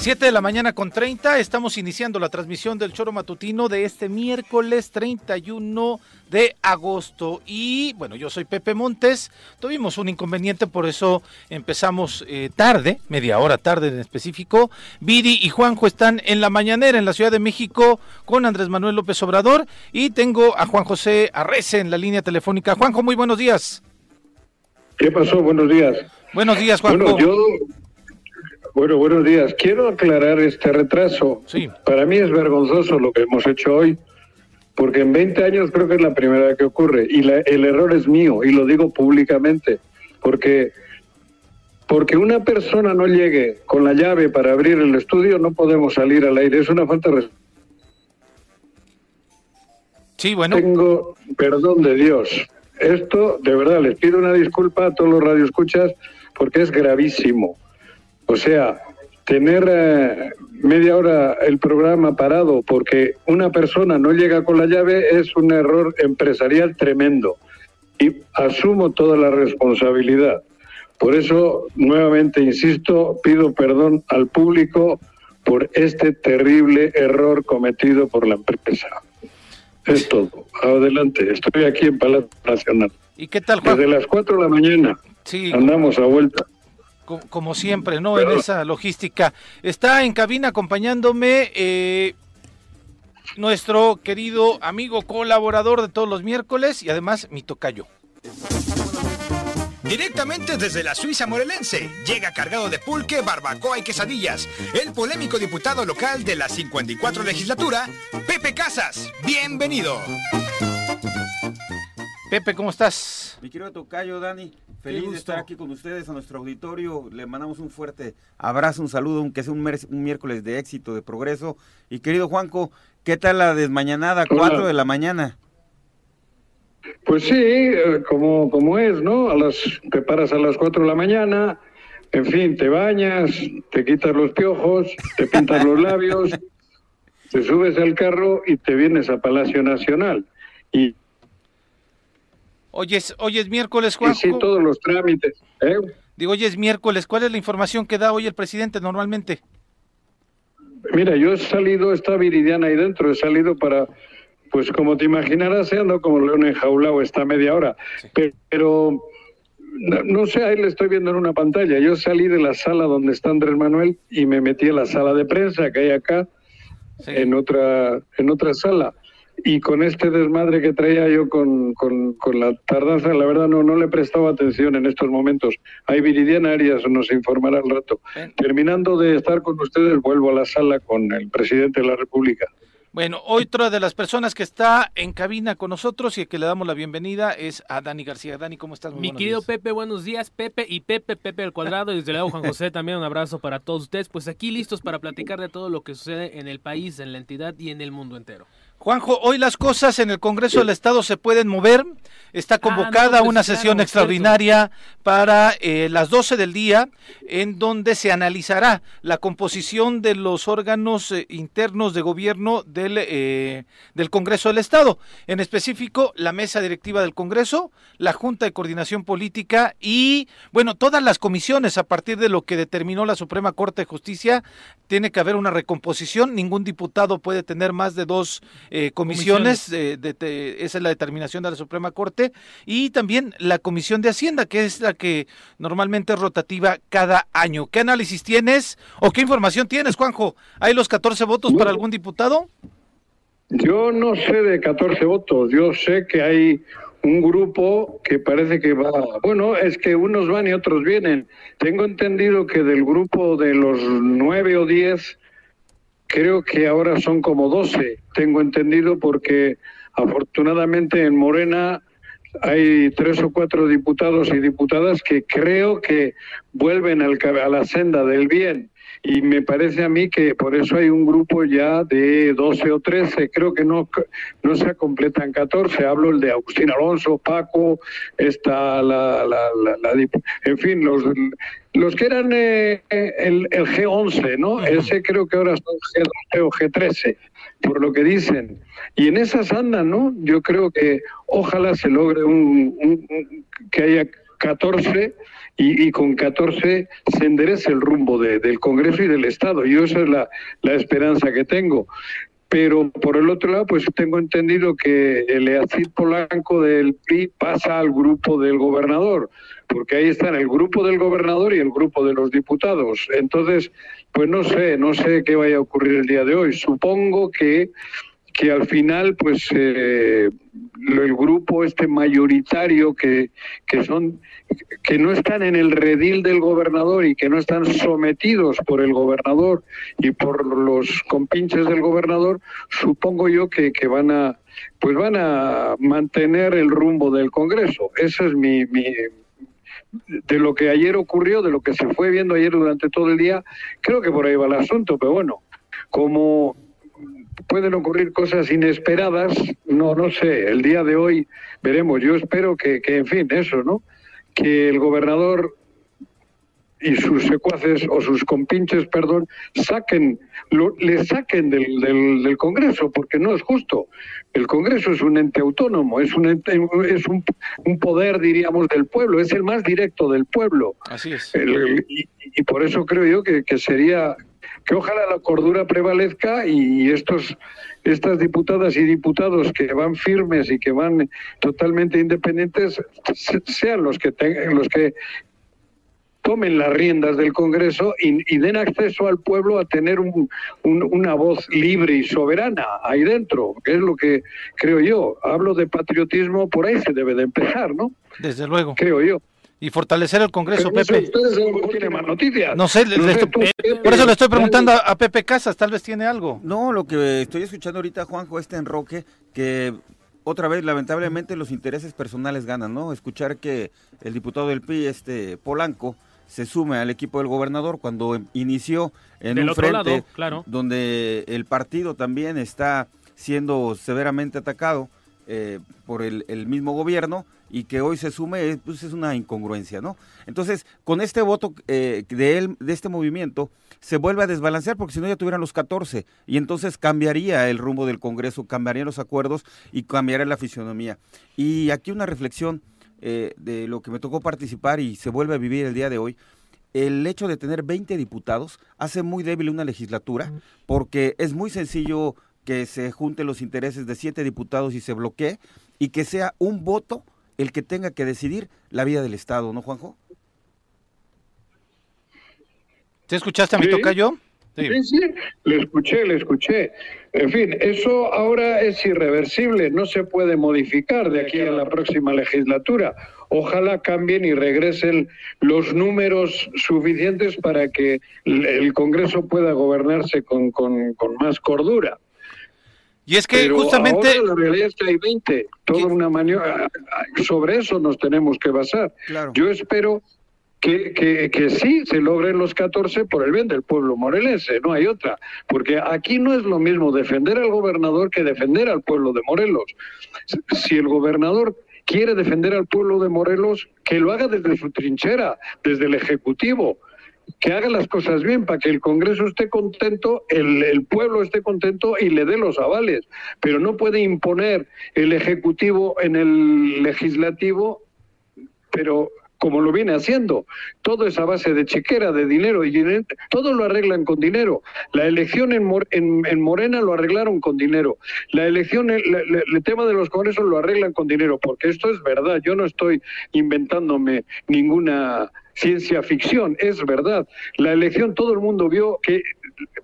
7 de la mañana con 30, estamos iniciando la transmisión del Choro Matutino de este miércoles 31 de agosto. Y bueno, yo soy Pepe Montes, tuvimos un inconveniente, por eso empezamos eh, tarde, media hora tarde en específico. Viri y Juanjo están en la mañanera en la Ciudad de México con Andrés Manuel López Obrador y tengo a Juan José Arrece en la línea telefónica. Juanjo, muy buenos días. ¿Qué pasó? Buenos días. Buenos días, Juanjo. Bueno, yo bueno, buenos días. Quiero aclarar este retraso. Sí. Para mí es vergonzoso lo que hemos hecho hoy, porque en 20 años creo que es la primera vez que ocurre y la- el error es mío y lo digo públicamente, porque porque una persona no llegue con la llave para abrir el estudio no podemos salir al aire. Es una falta de. Sí, bueno. Tengo perdón de Dios. Esto, de verdad, les pido una disculpa a todos los radioescuchas porque es gravísimo. O sea, tener eh, media hora el programa parado porque una persona no llega con la llave es un error empresarial tremendo. Y asumo toda la responsabilidad. Por eso, nuevamente, insisto, pido perdón al público por este terrible error cometido por la empresa. Es todo. Adelante. Estoy aquí en Palacio Nacional. ¿Y qué tal, Desde Juan? las 4 de la mañana Sí, andamos a vuelta. Co- como siempre, ¿no? En esa logística. Está en cabina acompañándome eh, nuestro querido amigo colaborador de todos los miércoles y además mi tocayo. Directamente desde la Suiza morelense, llega cargado de pulque, barbacoa y quesadillas, el polémico diputado local de la 54 legislatura, Pepe Casas. Bienvenido. Pepe, ¿cómo estás? Mi querido Tocayo, Dani, feliz de estar aquí con ustedes, a nuestro auditorio. Le mandamos un fuerte abrazo, un saludo, aunque sea un miércoles de éxito, de progreso. Y querido Juanco, ¿qué tal la desmañanada? Hola. 4 de la mañana. Pues sí, eh, como, como es, ¿no? A las, te paras a las 4 de la mañana, en fin, te bañas, te quitas los piojos, te pintas los labios, te subes al carro y te vienes a Palacio Nacional. Y, Hoy es, hoy es miércoles, Juan. sí, todos los trámites. ¿eh? Digo, hoy es miércoles. ¿Cuál es la información que da hoy el presidente normalmente? Mira, yo he salido, está Viridiana ahí dentro, he salido para, pues como te imaginarás, ando como león enjaulado esta media hora. Pe- Pero, no, no sé, ahí le estoy viendo en una pantalla. Yo salí de la sala donde está Andrés Manuel y me metí a la sala de prensa que hay acá, Sí. en otra, en otra sala. Y con este desmadre que traía yo con, con, con la tardanza, la verdad no, no le prestaba atención en estos momentos. Ahí Viridiana Arias nos informará al rato. Terminando de estar con ustedes, vuelvo a la sala con el presidente de la República. Bueno, otra de las personas que está en cabina con nosotros y a que le damos la bienvenida es a Dani García. Dani, ¿cómo estás? Muy Mi querido días. Pepe, buenos días. Pepe y Pepe, Pepe al cuadrado. Y desde luego Juan José también un abrazo para todos ustedes. Pues aquí listos para platicar de todo lo que sucede en el país, en la entidad y en el mundo entero. Juanjo, hoy las cosas en el Congreso del Estado se pueden mover. Está convocada no, pues una claro, sesión cierto. extraordinaria para eh, las 12 del día, en donde se analizará la composición de los órganos eh, internos de gobierno del, eh, del Congreso del Estado. En específico, la mesa directiva del Congreso, la Junta de Coordinación Política y, bueno, todas las comisiones a partir de lo que determinó la Suprema Corte de Justicia. Tiene que haber una recomposición. Ningún diputado puede tener más de dos eh, comisiones. eh, de- de- esa es la determinación de la Suprema Corte. Y también la Comisión de Hacienda, que es la que normalmente es rotativa cada año. ¿Qué análisis tienes o qué información tienes, Juanjo? ¿Hay los 14 votos para algún diputado? Yo no sé de 14 votos, yo sé que hay un grupo que parece que va, bueno, es que unos van y otros vienen. Tengo entendido que del grupo de los 9 o 10, creo que ahora son como 12, tengo entendido porque afortunadamente en Morena hay tres o cuatro diputados y diputadas que creo que vuelven al a la senda del bien. Y me parece a mí que por eso hay un grupo ya de 12 o 13, creo que no, no se completan 14, hablo el de Agustín Alonso, Paco, está la, la, la- en fin, los, los que eran eh, el, el G11, ¿no? Ese creo que ahora son G12 o G13, por lo que dicen. Y en esas andan, ¿no? Yo creo que ojalá se logre un, un- un- que haya 14 y, con 14 se endereza el rumbo del Congreso y del Estado. Yo esa es la, la esperanza que tengo pero por el otro lado, pues tengo entendido que el Eacid Polanco del PRI pasa al grupo del gobernador, porque ahí están el grupo del gobernador y el grupo de los diputados. Entonces, pues no sé, no sé qué vaya a ocurrir el día de hoy. Supongo que que al final pues eh, el grupo este mayoritario que, que son que no están en el redil del gobernador y que no están sometidos por el gobernador y por los compinches del gobernador supongo yo que, que van a pues van a mantener el rumbo del Congreso. Ese es mi, mi de lo que ayer ocurrió de lo que se fue viendo ayer durante todo el día creo que por ahí va el asunto pero bueno como pueden ocurrir cosas inesperadas, no, no sé, el día de hoy veremos. Yo espero que, que en fin, eso, ¿no? Que el gobernador y sus secuaces o sus compinches, perdón, saquen, lo, le saquen del, del, del, Congreso, porque no es justo. El Congreso es un ente autónomo, es un ente, es un, un, poder, diríamos, del pueblo, es el más directo del pueblo. Así es. El, y, y, por eso creo yo que, que sería que ojalá la cordura prevalezca y estos estas diputadas y diputados que van firmes y que van totalmente independientes sean los que tengan los que tomen las riendas del Congreso y, y den acceso al pueblo a tener un, un, una voz libre y soberana ahí dentro, que es lo que creo yo. Hablo de patriotismo, por ahí se debe de empezar, ¿no? Desde luego. Creo yo y fortalecer el Congreso, Pero Pepe. Ustedes no tienen más noticias. No sé, le, No le sé, estoy- tú, Pepe, por eso le estoy preguntando a, a Pepe Casas, tal vez tiene algo. No, lo que estoy escuchando ahorita, Juanjo, este enroque, que otra vez, lamentablemente, los intereses personales ganan, ¿no? Escuchar que el diputado del PRI, este Polanco, se sume al equipo del gobernador cuando inició en Del un frente lado, claro. donde el partido también está siendo severamente atacado eh, por el, el mismo gobierno y que hoy se sume, eh, pues es una incongruencia, ¿no? Entonces, con este voto eh, de él, de este movimiento, se vuelve a desbalancear porque si no ya tuvieran los 14 y entonces cambiaría el rumbo del Congreso, cambiarían los acuerdos y cambiaría la fisionomía. Y aquí una reflexión eh, de lo que me tocó participar y se vuelve a vivir el día de hoy. El hecho de tener 20 diputados hace muy débil una legislatura porque es muy sencillo que se junten los intereses de siete diputados y se bloquee y que sea un voto el que tenga que decidir la vida del Estado, ¿no, Juanjo? ¿Te escuchaste a mi Sí. tocayo? Sí, sí, le escuché, le escuché. En fin, eso ahora es irreversible, no se puede modificar de aquí a la próxima legislatura. Ojalá cambien y regresen los números suficientes para que el el Congreso pueda gobernarse con, con- con más cordura. Y es que Pero justamente... ahora la realidad es que hay 20, toda una maniobra. Sobre eso nos tenemos que basar. Claro. Yo espero que, que, que sí se logren los 14 por el bien del pueblo morelense, no hay otra. Porque aquí no es lo mismo defender al gobernador que defender al pueblo de Morelos. Si el gobernador quiere defender al pueblo de Morelos, que lo haga desde su trinchera, desde el Ejecutivo que haga las cosas bien para que el Congreso esté contento, el, el, pueblo esté contento y le dé los avales. Pero no puede imponer el Ejecutivo en el Legislativo, pero como lo viene haciendo. Todo es a base de chequera, de dinero, y todo lo arreglan con dinero. La elección en, en, en Morena lo arreglaron con dinero. La elección, el, el, el, tema de los congresos lo arreglan con dinero, porque esto es verdad. Yo no estoy inventándome ninguna ciencia ficción, es verdad. La elección, todo el mundo vio que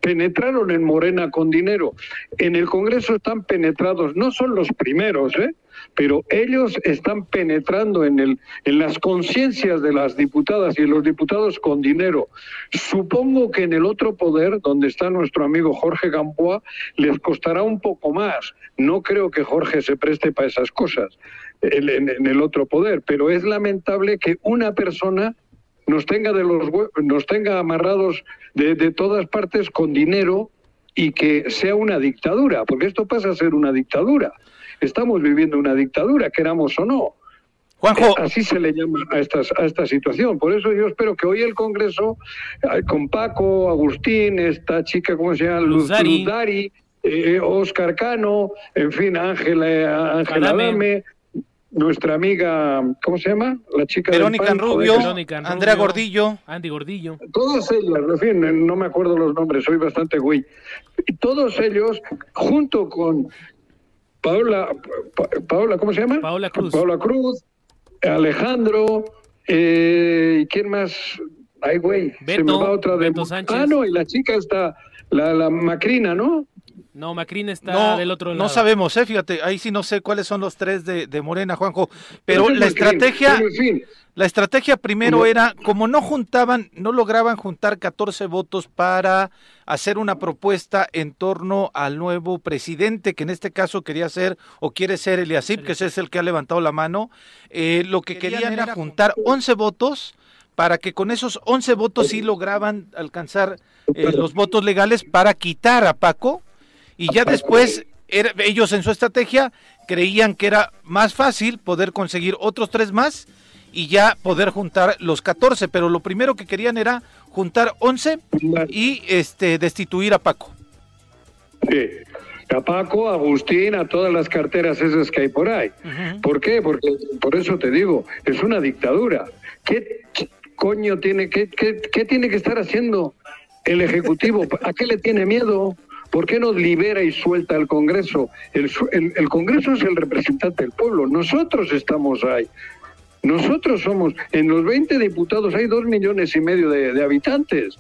penetraron en Morena con dinero. En el Congreso están penetrados, no son los primeros, ¿eh? pero ellos están penetrando en, el, en las conciencias de las diputadas y de los diputados con dinero. Supongo que en el otro poder, donde está nuestro amigo Jorge Gamboa, les costará un poco más. No creo que Jorge se preste para esas cosas en, en, el otro poder, pero es lamentable que una persona nos tenga de los nos tenga amarrados de, de, todas partes con dinero y que sea una dictadura, porque esto pasa a ser una dictadura. Estamos viviendo una dictadura, queramos o no. Juanjo. Así se le llama a, estas, a esta situación. Por eso yo espero que hoy el Congreso, con Paco, Agustín, esta chica, ¿cómo se llama? Luz Dari, Luz eh, Oscar Cano, en fin, Ángela Ángela Adame, nuestra amiga, ¿cómo se llama? La chica Verónica Rubio, Verónica Andrea Rubio. Gordillo. Andy Gordillo. Todos ellos, en fin, no me acuerdo los nombres, soy bastante güey. Y todos ellos, junto con Paola, Pa- Paola, ¿cómo se llama? Paola Cruz. Paola Cruz, Alejandro, eh, ¿y quién más? Ay, güey, se me Beto, va otra de... Beto Sánchez. Ah, no, y la chica está, la, la Macrina, ¿no? No, Macrin está No, del otro no lado. sabemos, eh, fíjate, ahí sí no sé cuáles son los tres de, de Morena, Juanjo, pero es la estrategia, pero en fin, la estrategia primero era, como no juntaban, no lograban juntar 14 votos para hacer una propuesta en torno al nuevo presidente, que en este caso quería ser o quiere ser Eliasip, que ese es el que ha levantado la mano, eh, lo que querían era juntar 11 votos para que con esos 11 votos sí lograban alcanzar eh, los votos legales para quitar a Paco y ya después era- ellos en su estrategia creían que era más fácil poder conseguir otros tres más y ya poder juntar los 14, pero lo primero que querían era juntar 11 y este destituir a Paco. sí. A Paco, a Agustín, a todas las carteras esas que hay por ahí. ¿Por qué? Porque por eso te digo, es una dictadura. ¿Qué coño tiene, qué, qué- qué tiene que estar haciendo el Ejecutivo? ¿A qué le tiene miedo? ¿Por qué no libera y suelta al Congreso? El, el- el Congreso es el representante del pueblo. Nosotros estamos ahí. Nosotros somos, en los 20 diputados hay dos millones y medio de habitantes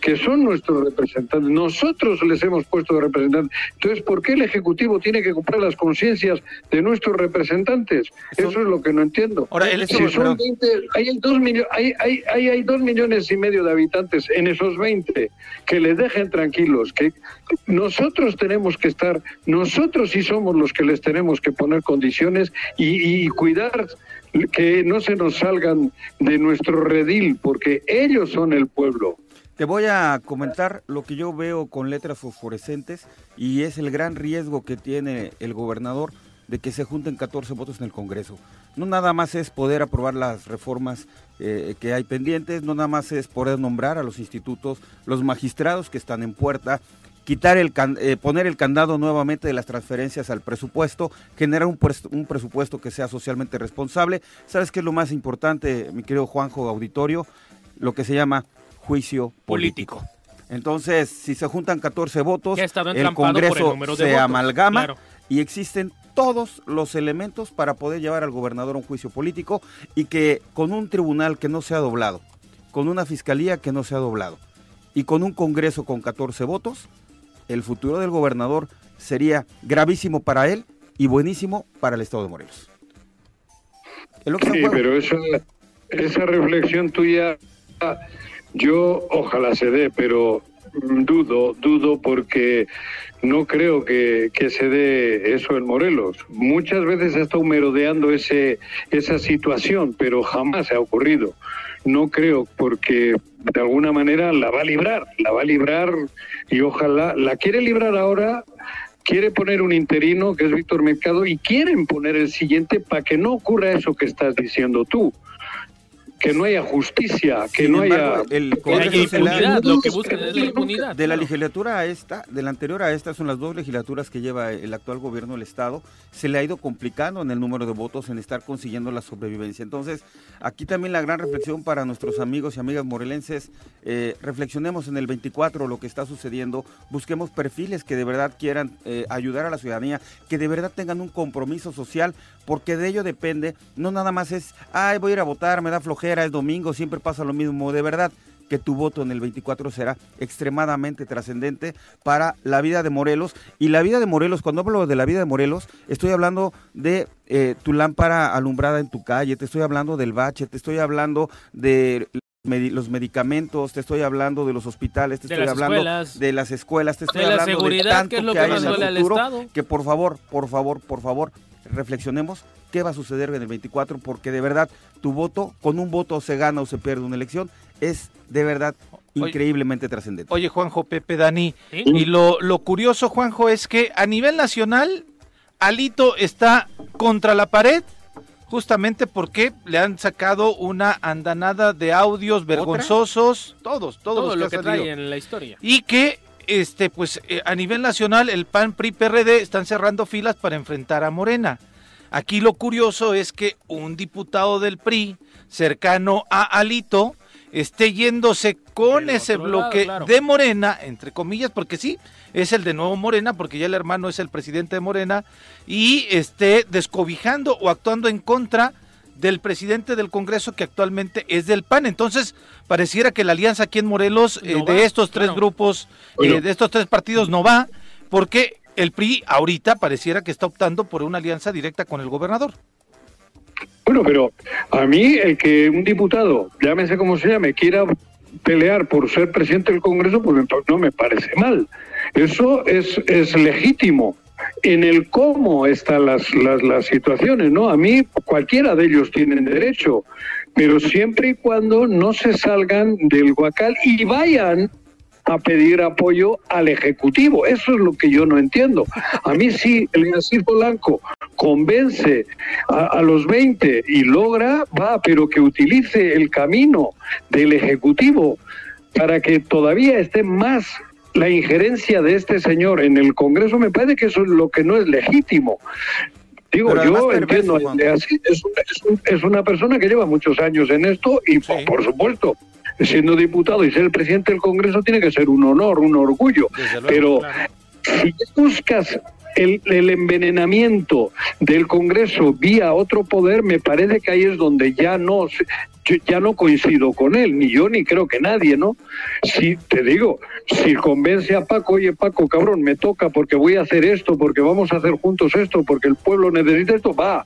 que son nuestros representantes. Nosotros les hemos puesto de representantes. Entonces, ¿por qué el Ejecutivo tiene que comprar las conciencias de nuestros representantes? Eso- Eso, es lo que no entiendo. Ahora, el- si eso- son perdón. 20, hay, dos millo- hay, hay, hay, hay dos millones y medio de habitantes en esos 20, que les dejen tranquilos, que nosotros tenemos que estar, nosotros sí somos los que les tenemos que poner condiciones y, y cuidar que no se nos salgan de nuestro redil, porque ellos son el pueblo. Te voy a comentar lo que yo veo con letras fosforescentes y es el gran riesgo que tiene el gobernador de que se junten 14 votos en el Congreso. No nada más es poder aprobar las reformas eh, que hay pendientes, no nada más es poder nombrar a los institutos, los magistrados que están en puerta, quitar el eh, poner el candado nuevamente de las transferencias al presupuesto, generar un, un presupuesto que sea socialmente responsable. ¿Sabes qué es lo más importante, mi querido Juanjo Auditorio? Lo que se llama juicio político. Entonces, si se juntan 14 votos, ha el entrampado por el Congreso se votos, amalgama claro. y existen todos los elementos para poder llevar al gobernador a un juicio político y que con un tribunal que no sea doblado, con una fiscalía que no sea doblado y con un Congreso con 14 votos, el futuro del gobernador sería gravísimo para él y buenísimo para el Estado de Morelos. Sí, pero esa, esa reflexión tuya, yo ojalá se dé, pero mm, dudo, dudo porque no creo que, que se dé eso en Morelos. Muchas veces se está merodeando ese, esa situación, pero jamás ha ocurrido. No creo porque de alguna manera la va a librar, la va a librar y ojalá la quiere librar ahora quiere poner un interino que es Víctor Mercado y quieren poner el siguiente para que no ocurra eso que estás diciendo tú. Que no haya justicia, que Sin no embargo, haya... el Que haya Congreso impunidad, lo que buscan es la impunidad. De la legislatura a esta, de la anterior a esta, son las dos legislaturas que lleva el actual gobierno del Estado. Se le ha ido complicando en el número de votos, en estar consiguiendo la sobrevivencia. Entonces, aquí también la gran reflexión para nuestros amigos y amigas morelenses. eh, reflexionemos en el 24 lo que está sucediendo. Busquemos perfiles que de verdad quieran eh, ayudar a la ciudadanía, que de verdad tengan un compromiso social, porque de ello depende. No nada más es, ay, voy a ir a votar, me da flojera, es domingo, siempre pasa lo mismo. De verdad, que tu voto en el 24 será extremadamente trascendente para la vida de Morelos. Y la vida de Morelos, cuando hablo de la vida de Morelos, estoy hablando de eh, tu lámpara alumbrada en tu calle, te estoy hablando del bache, te estoy hablando de medi- los medicamentos, te estoy hablando de los hospitales, te De estoy hablando escuelas. de las escuelas, te estoy la hablando seguridad, de tanto que es lo que que hay en el al futuro, Estado. que por favor, por favor, por favor, reflexionemos qué va a suceder en el 24, porque de verdad tu voto, con un voto se gana o se pierde una elección, es de verdad increíblemente trascendente. Oye, Juanjo, Pepe, Dani, ¿Sí? y lo, lo curioso, Juanjo, es que a nivel nacional, Alito está contra la pared, justamente porque le han sacado una andanada de audios vergonzosos, todos, todos Todo los lo que que trae en la historia. Y que, este, pues, eh, a nivel nacional, el PAN, PRI, PRD están cerrando filas para enfrentar a Morena. Aquí lo curioso es que un diputado del PRI cercano a Alito esté yéndose con ese lado, bloque claro. de Morena, entre comillas, porque sí, es el de nuevo Morena, porque ya el hermano es el presidente de Morena, y esté descobijando o actuando en contra del presidente del Congreso que actualmente es del PAN. Entonces, pareciera que la alianza aquí en Morelos eh, No de va, estos tres claro. grupos, eh, de estos tres partidos no va, porque el PRI ahorita pareciera que está optando por una alianza directa con el gobernador. Bueno, pero a mí el que un diputado, llámese como se llame, quiera pelear por ser presidente del Congreso, pues me- no me parece mal. Eso es, es legítimo. En el cómo están las, las, las situaciones, ¿no? A mí cualquiera de ellos tienen derecho, pero siempre y cuando no se salgan del guacal y vayan a pedir apoyo al Ejecutivo. Eso es lo que yo no entiendo. A mí sí, el Narciso Blanco convence a, a los 20 y logra, va, pero que utilice el camino del Ejecutivo para que todavía esté más la injerencia de este señor en el Congreso, me parece que eso es lo que no es legítimo. Digo, yo perverso, entiendo, eh, así, es, un- es un- es una persona que lleva muchos años en esto y, Sí. por supuesto, siendo diputado y ser el presidente del Congreso tiene que ser un honor, un orgullo. Luego, Pero claro. si buscas el, el envenenamiento del Congreso vía otro poder, me parece que ahí es donde ya no ya no coincido con él, ni yo ni creo que nadie, ¿no? Si te digo, si convence a Paco, oye Paco, cabrón, me toca porque voy a hacer esto, porque vamos a hacer juntos esto, porque el pueblo necesita esto, va.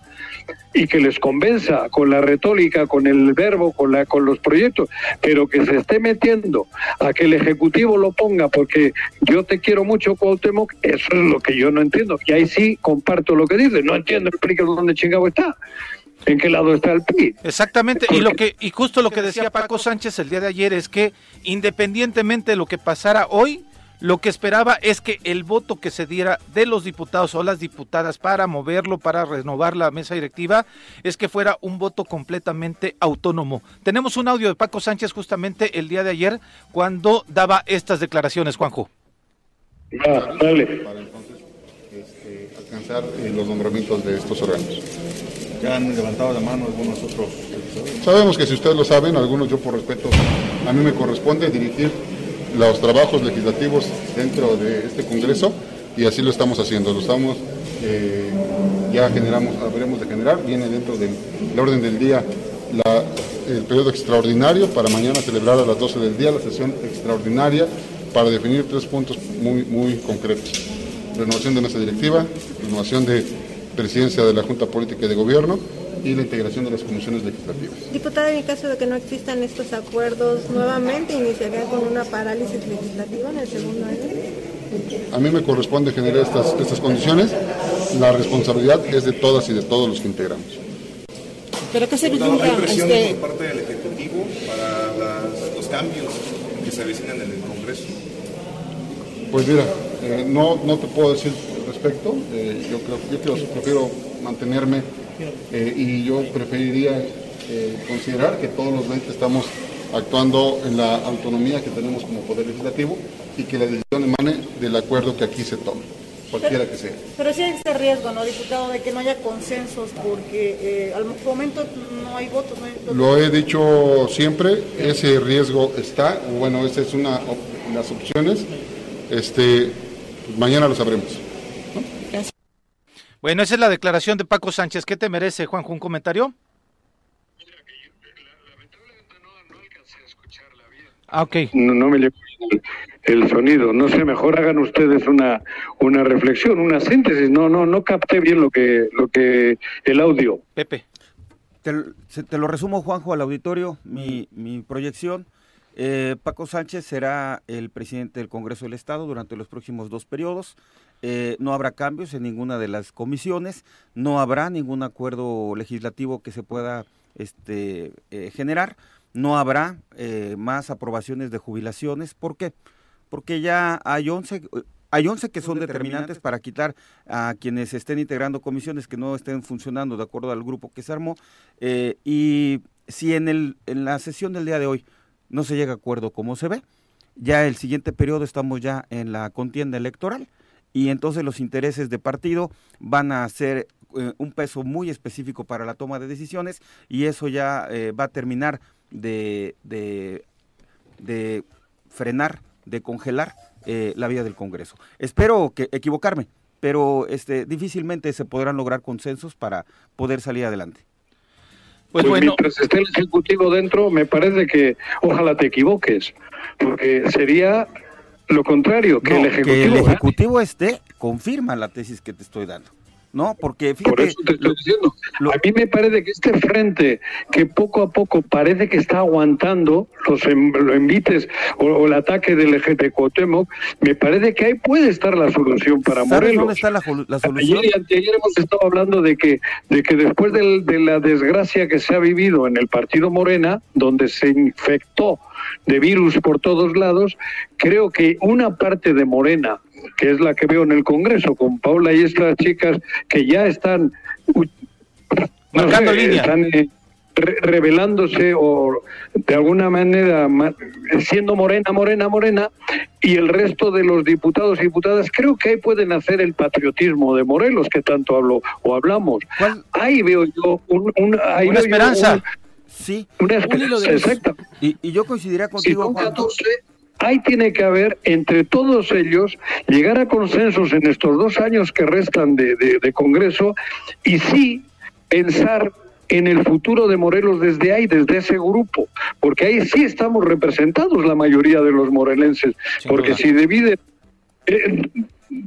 Y que les convenza con la retórica, con el verbo, con la con los proyectos, pero que se esté metiendo a que el ejecutivo lo ponga porque yo te quiero mucho Cuauhtémoc, eso es lo que yo no entiendo. Y ahí sí comparto lo que dice, no entiendo que dónde chingado está. ¿En qué lado está el PRI? Exactamente, y lo que y justo lo que decía Paco Sánchez el día de ayer es que independientemente de lo que pasara hoy, lo que esperaba es que el voto que se diera de los diputados o las diputadas para moverlo, para renovar la mesa directiva, es que fuera un voto completamente autónomo. Tenemos un audio de Paco Sánchez justamente el día de ayer cuando daba estas declaraciones, Juanjo. Dale. para entonces este, alcanzar eh, los nombramientos de estos órganos. Ya han levantado la mano algunos otros. Sabemos que si ustedes lo saben, algunos yo por respeto, a mí me corresponde dirigir los trabajos legislativos dentro de este Congreso y así lo estamos haciendo. Lo estamos, eh, ya generamos, habremos de generar, viene dentro del el orden del día el periodo extraordinario para mañana celebrar a las 12 del día la sesión extraordinaria para definir tres puntos muy, muy concretos. Renovación de mesa directiva, renovación de presidencia de la Junta Política y de Gobierno y la integración de las comisiones legislativas. Diputada, en el caso de que no existan estos acuerdos, nuevamente iniciaría con una parálisis legislativa en el segundo año. A mí me corresponde generar estas, estas condiciones. La responsabilidad es de todas y de todos los que integramos. ¿Pero qué se vislumbra? ¿Hay presión Este, por parte del Ejecutivo para las- los cambios que se avecinan en el Congreso? Pues mira, eh, no, no te puedo decir al respecto. Eh, yo, creo, yo creo- prefiero mantenerme eh, y yo preferiría eh, considerar que todos los 20 estamos actuando en la autonomía que tenemos como Poder Legislativo y que la decisión emane del acuerdo que aquí se tome, cualquiera que sea. pero sí hay ese riesgo, ¿no, diputado, de que no haya consensos porque eh, al momento no hay votos. No hay votos. Lo he dicho siempre, ese riesgo está, bueno, esa es una op- las opciones. Este, pues mañana lo sabremos. Bueno, esa es la declaración de Paco Sánchez. ¿Qué te merece, Juanjo? ¿Un comentario? Ah, ok. No, no me llegó el, el sonido. No sé, mejor hagan ustedes una, una reflexión, una síntesis. No, no, no capté bien lo que, lo que el audio. Pepe. Te, se- te lo resumo, Juanjo, al auditorio, mi, mi proyección. Eh, Paco Sánchez será el presidente del Congreso del Estado durante los próximos dos periodos. Eh, no habrá cambios en ninguna de las comisiones, no habrá ningún acuerdo legislativo que se pueda este, eh, generar, no habrá eh, más aprobaciones de jubilaciones. ¿Por qué? Porque ya hay 11, eh, hay 11 que son determinantes para quitar a quienes estén integrando comisiones que no estén funcionando de acuerdo al grupo que se armó. eh, y si en, el, en la sesión del día de hoy no se llega a acuerdo como se ve, ya el siguiente periodo estamos ya en la contienda electoral y entonces los intereses de partido van a ser eh, un peso muy específico para la toma de decisiones y eso ya eh, va a terminar de, de, de frenar, de congelar eh, la vía del Congreso. Espero que equivocarme, pero este, difícilmente se podrán lograr consensos para poder salir adelante. Pues, bueno. mientras esté el Ejecutivo dentro, me parece que ojalá te equivoques, porque sería lo contrario, que el Ejecutivo, que el ejecutivo esté, confirma la tesis que te estoy dando. ¿No? Porque fíjate, Por eso te estoy diciendo. a mí me parece que este frente que poco a poco parece que está aguantando los, envites o, el ataque del de Cuauhtémoc, me parece que ahí puede estar la solución para Morelos. dónde está la, solución? Ayer y anteayer hemos estado hablando de que, de que después de la desgracia que se ha vivido en el partido Morena, donde se infectó de virus por todos lados, creo que una parte de Morena que es la que veo en el Congreso, con Paula y estas chicas que ya están, Marcando están eh, revelándose o de alguna manera siendo morena, morena, morena, y el resto de los diputados y diputadas, creo que ahí pueden hacer el patriotismo de Morelos, que tanto hablo o hablamos. Ahí veo yo un, una esperanza. sí, una esperanza, exacta. Y, y, yo coincidiría contigo, ahí tiene que haber entre todos ellos llegar a consensos en estos dos años que restan de, Congreso y sí pensar en el futuro de Morelos desde ahí, desde ese grupo, porque ahí sí estamos representados la mayoría de los morelenses, porque si dividen eh,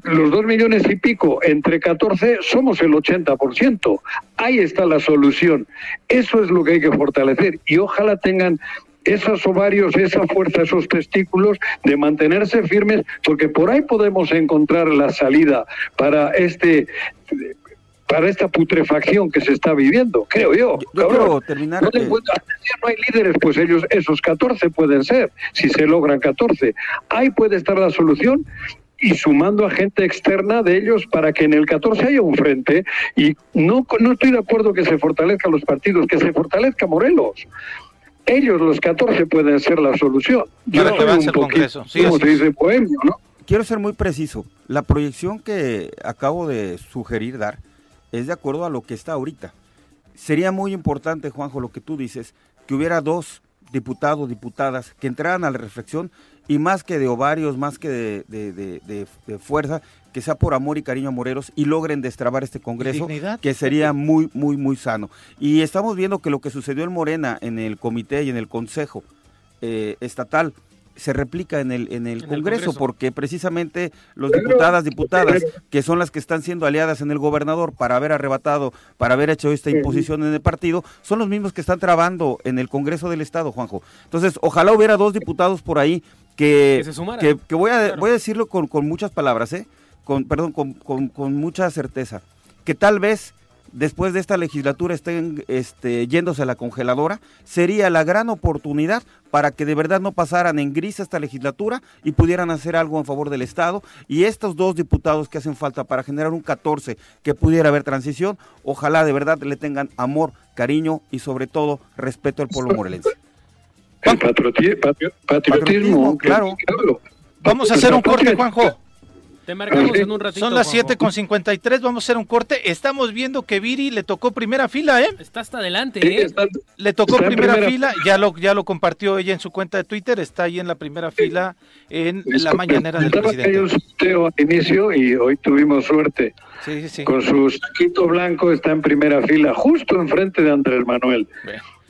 los dos millones y pico entre 14 somos el 80%. Ahí está la solución. Eso es lo que hay que fortalecer y ojalá tengan esos ovarios, esa fuerza, esos testículos, de mantenerse firmes, porque por ahí podemos encontrar la salida para este para esta putrefacción que se está viviendo, creo yo. Yo, quiero terminar. No, no, hay líderes, pues ellos, esos 14 pueden ser, si se logran 14. Ahí puede estar la solución y sumando a gente externa de ellos para que en el 14 haya un frente y no, no estoy de acuerdo que se fortalezcan los partidos, que se fortalezca Morelos ellos los 14 pueden ser la solución. Yo estoy un poquito, como se dice, poemio, ¿no? Quiero ser muy preciso. La proyección que acabo de sugerir dar es de acuerdo a lo que está ahorita. Sería muy importante, Juanjo, lo que tú dices, que hubiera dos diputados, diputadas, que entraran a la reflexión y más que de ovarios, más que de, de fuerza, que sea por amor y cariño a Moreros y logren destrabar este Congreso, que sería muy, muy, muy sano. Y estamos viendo que lo que sucedió en Morena, en el comité y en el Consejo eh, Estatal, se replica en el en el, Congreso, porque precisamente los diputadas diputadas que son las que están siendo aliadas en el gobernador para haber arrebatado para haber hecho esta imposición en el partido son los mismos que están trabando en el Congreso del Estado Juanjo. Entonces ojalá hubiera dos diputados por ahí que que, voy a voy a decirlo con, con muchas palabras eh con, perdón, con, con, mucha certeza, que tal vez después de esta legislatura estén este, yéndose a la congeladora, sería la gran oportunidad para que de verdad no pasaran en gris esta legislatura y pudieran hacer algo en favor del Estado. Y estos dos diputados que hacen falta para generar un 14 que pudiera haber transición, ojalá de verdad le tengan amor, cariño y sobre todo respeto al pueblo morelense. patriotismo, claro. Vamos a hacer un corte, Juanjo. Te marcamos en un ratito. Son las 7 con 53, vamos a hacer un corte. Estamos viendo que Viri le tocó primera fila, ¿eh? Está hasta adelante, ¿eh? le tocó primera, fila, ya lo, ya lo compartió ella en su cuenta de Twitter, está ahí en la primera fila en la mañanera del presidente. Hay un sorteo al inicio y hoy tuvimos suerte. Sí, sí, Con su saquito blanco está en primera fila, justo enfrente de Andrés Manuel.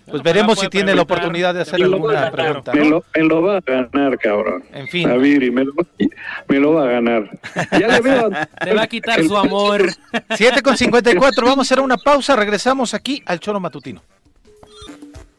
Pues veremos si tiene la oportunidad de hacer alguna pregunta. Me, lo, va a ganar, cabrón. En fin. A Viri, me, lo, va a ganar. Ya le veo. Le va a quitar su amor. 7 con 54. Vamos a hacer una pausa. Regresamos aquí al Choro Matutino.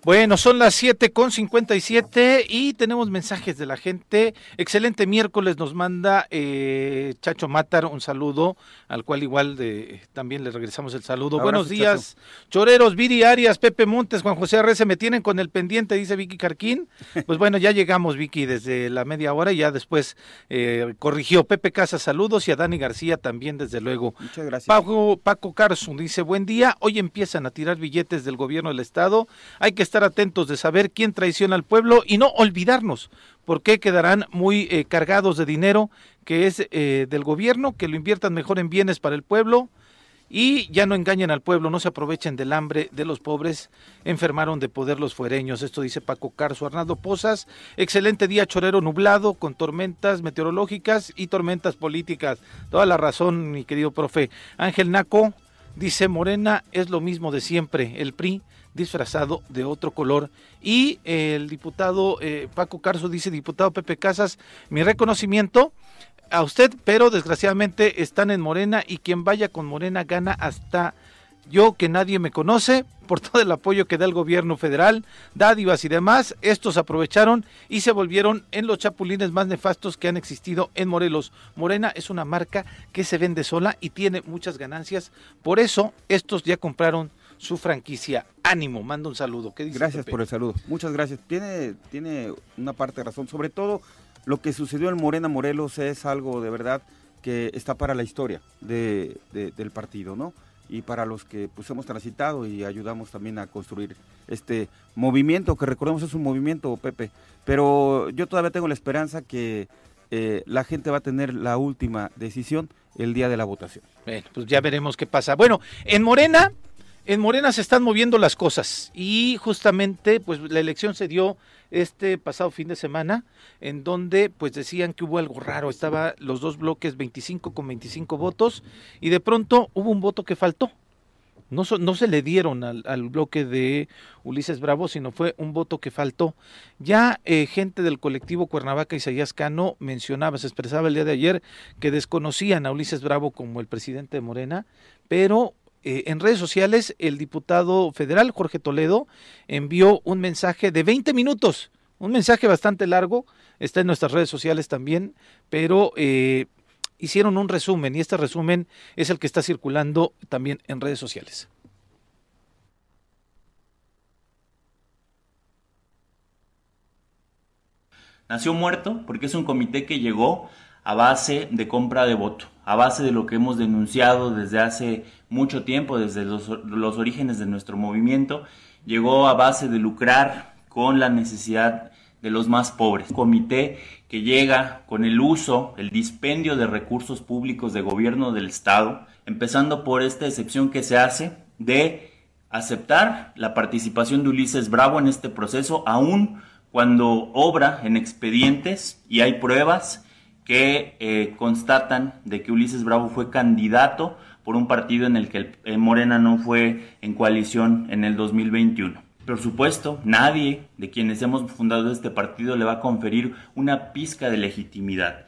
Bueno, son las 7 con 57 y tenemos mensajes de la gente. Excelente miércoles nos manda eh, Chacho Matar un saludo, al cual igual de, también le regresamos el saludo. Buenos días, Choreros, Viri Arias, Pepe Montes, Juan José Arrece, me tienen con el pendiente, dice Vicky Carquín. Pues bueno, ya llegamos, Vicky, desde la media hora y ya después eh, corrigió Pepe Casa, saludos y a Dani García también, desde luego. Muchas gracias. Paco, Paco Carson dice, buen día, hoy empiezan a tirar billetes del gobierno del Estado, hay que estar atentos de saber quién traiciona al pueblo y no olvidarnos, porque quedarán muy eh, cargados de dinero que es eh, del gobierno, que lo inviertan mejor en bienes para el pueblo y ya no engañen al pueblo, no se aprovechen del hambre de los pobres, enfermaron de poder los fuereños. Esto dice Paco Carso. Arnaldo Pozas, excelente día chorero nublado con tormentas meteorológicas y tormentas políticas. Toda la razón, mi querido profe. Ángel Naco dice Morena es lo mismo de siempre, el PRI disfrazado de otro color. Y el diputado eh, Paco Carso dice, diputado Pepe Casas, mi reconocimiento a usted, pero desgraciadamente están en Morena y quien vaya con Morena gana hasta yo que nadie me conoce por todo el apoyo que da el gobierno federal, dádivas y demás, estos aprovecharon y se volvieron en los chapulines más nefastos que han existido en Morelos. Morena es una marca que se vende sola y tiene muchas ganancias, por eso estos ya compraron su franquicia. Ánimo, mando un saludo. ¿Qué dice Gracias Pepe? por el saludo. Muchas gracias. Tiene, tiene una parte de razón. Sobre todo, lo que sucedió en Morena Morelos es algo de verdad que está para la historia de, de- del partido, ¿no? Y para los que pues hemos transitado y ayudamos también a construir este movimiento, que recordemos es un movimiento, Pepe. Pero yo todavía tengo la esperanza que eh, la gente va a tener la última decisión el día de la votación. Bueno, pues ya veremos qué pasa. Bueno, en Morena, en Morena se están moviendo las cosas y justamente pues la elección se dio este pasado fin de semana en donde pues decían que hubo algo raro, estaba los dos bloques 25 con 25 votos y de pronto hubo un voto que faltó. No, no se le dieron al, al bloque de Ulises Bravo, sino fue un voto que faltó. Ya eh, gente del colectivo Cuernavaca Isaías Cano mencionaba, se expresaba el día de ayer que desconocían a Ulises Bravo como el presidente de Morena, pero eh, en redes sociales el diputado federal Jorge Toledo envió un mensaje de 20 minutos, un mensaje bastante largo, está en nuestras redes sociales también, pero eh, hicieron un resumen y este resumen es el que está circulando también en redes sociales. Nació muerto porque es un comité que llegó a base de compra de voto, a base de lo que hemos denunciado desde hace mucho tiempo, desde los, los orígenes de nuestro movimiento, llegó a base de lucrar con la necesidad de los más pobres. Un comité que llega con el uso, el dispendio de recursos públicos de gobierno del Estado, empezando por esta excepción que se hace de aceptar la participación de Ulises Bravo en este proceso, aún cuando obra en expedientes y hay pruebas que eh, constatan de que Ulises Bravo fue candidato por un partido en el que eh, Morena no fue en coalición en el 2021. Por supuesto, nadie de quienes hemos fundado este partido le va a conferir una pizca de legitimidad.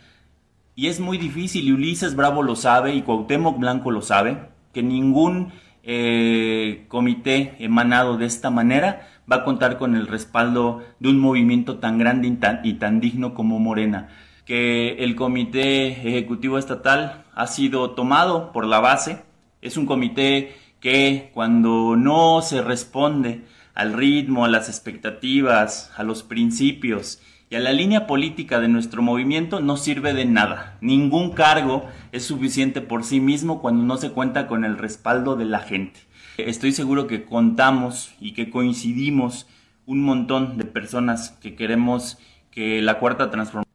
Y es muy difícil, y Ulises Bravo lo sabe, y Cuauhtémoc Blanco lo sabe, que ningún eh, comité emanado de esta manera va a contar con el respaldo de un movimiento tan grande y tan digno como Morena. Que el comité ejecutivo estatal ha sido tomado por la base, es un comité que cuando no se responde al ritmo, a las expectativas, a los principios y a la línea política de nuestro movimiento no sirve de nada. Ningún cargo es suficiente por sí mismo cuando no se cuenta con el respaldo de la gente. Estoy seguro que contamos y que coincidimos un montón de personas que queremos que la cuarta transformación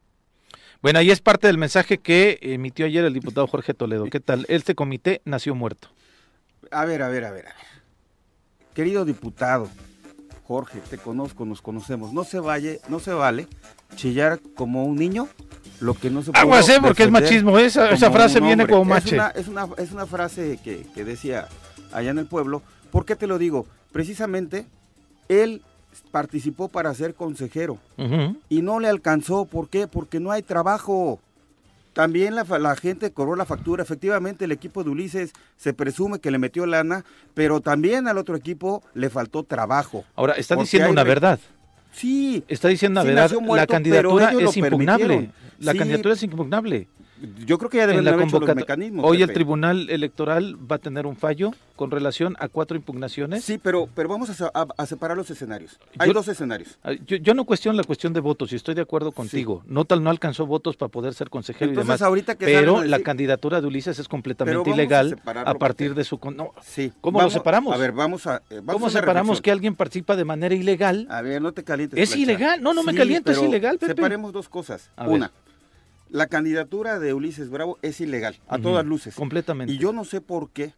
Bueno, ahí es parte del mensaje que emitió ayer el diputado Jorge Toledo. ¿Qué tal? Este comité nació muerto. A ver, a ver, a ver, a ver. Querido diputado, Jorge, te conozco, nos conocemos. No se vaya, no se vale chillar como un niño lo que no se puede. Aguas, ¿eh? Porque es machismo. Esa, esa frase viene como mache. Es una, es una, es una frase que, que decía allá en el pueblo. ¿Por qué te lo digo? Precisamente él participó para ser consejero y no le alcanzó. ¿Por qué? Porque no hay trabajo. También la, la gente cobró la factura. Efectivamente, el equipo de Ulises se presume que le metió lana, pero también al otro equipo le faltó trabajo. Ahora, está diciendo hay una verdad. Sí. Está diciendo una Sí verdad. muerto, la candidatura es impugnable. La Sí. candidatura es impugnable. Yo creo que ya deben haber hecho los mecanismos. Hoy el. Tribunal Electoral va a tener un fallo con relación a cuatro impugnaciones. Sí, pero, pero vamos a, se- a- a separar los escenarios. Hay Yo- dos escenarios. Yo, yo no cuestiono la cuestión de votos y estoy de acuerdo contigo. No tal no alcanzó votos para poder ser consejero y Entonces, demás. ahorita que pero la candidatura de Ulises es completamente a ilegal a partir de su no, Sí. ¿Cómo Vamos- lo separamos? A ver, vamos a. eh, vamos ¿Cómo separamos reflexión. que alguien participa de manera ilegal? A ver, no te calientes. Es plancha. ilegal. No, no me Sí, caliento, es ilegal, Pepe. Separemos dos cosas. Una, la candidatura de Ulises Bravo es ilegal, a todas luces. Completamente. Y yo no sé por qué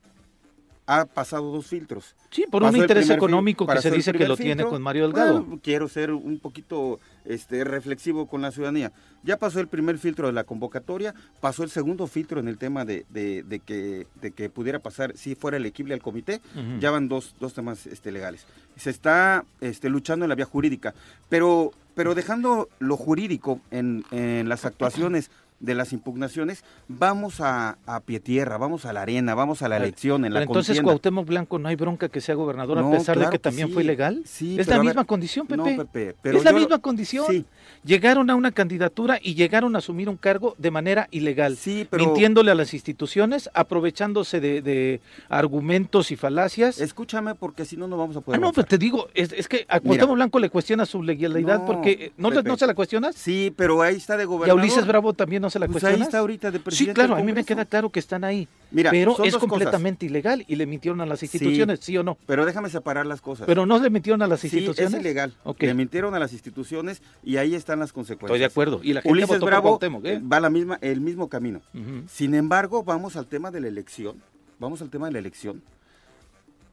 ha pasado dos filtros. Sí, por Pasó un interés económico que se dice que lo tiene con Mario Delgado. Bueno, quiero ser un poquito este, reflexivo con la ciudadanía. Ya pasó el primer filtro de la convocatoria, pasó el segundo filtro en el tema de, de- de que, de que pudiera pasar, si fuera elegible al comité, ya van dos, dos temas este, legales. Se está este, luchando en la vía jurídica, pero, pero dejando lo jurídico en, en las actuaciones de las impugnaciones, vamos a, a pie tierra, vamos a la arena, vamos a la elección, en Pero la entonces contienda. Cuauhtémoc Blanco no hay bronca que sea gobernador No, a pesar de que que también sí. fue ilegal. Sí, es la ver, misma condición, Pepe. no, Pepe, pero es la yo misma condición. Sí. Llegaron a una candidatura y llegaron a asumir un cargo de manera ilegal, Sí, pero- mintiéndole a las instituciones, aprovechándose de, de argumentos y falacias. Escúchame porque si no, no vamos a Ah, poder no, avanzar. pero te digo, es, es que a Mira. Cuauhtémoc Blanco le cuestiona su legalidad No, porque ¿no, Pepe. ¿no se la cuestionas? Sí, pero ahí está de ¿Y a gobernador. Ulises Bravo también no se la Pues cuestionas? ahí está ahorita de Sí, presidente claro, del a mí me queda claro que están ahí. Mira, pero es cosas. completamente ilegal y le mintieron a las instituciones, ¿sí, o no? Pero déjame separar las cosas. Pero no le mintieron a las Sí, instituciones. es ilegal. Le mintieron a las instituciones y ahí están las consecuencias. Estoy de acuerdo. Y la gente Ulises votó por Bravo Cuauhtémoc, ¿eh? va la misma, el mismo camino. Sin embargo, vamos al tema de la elección. Vamos al tema de la elección.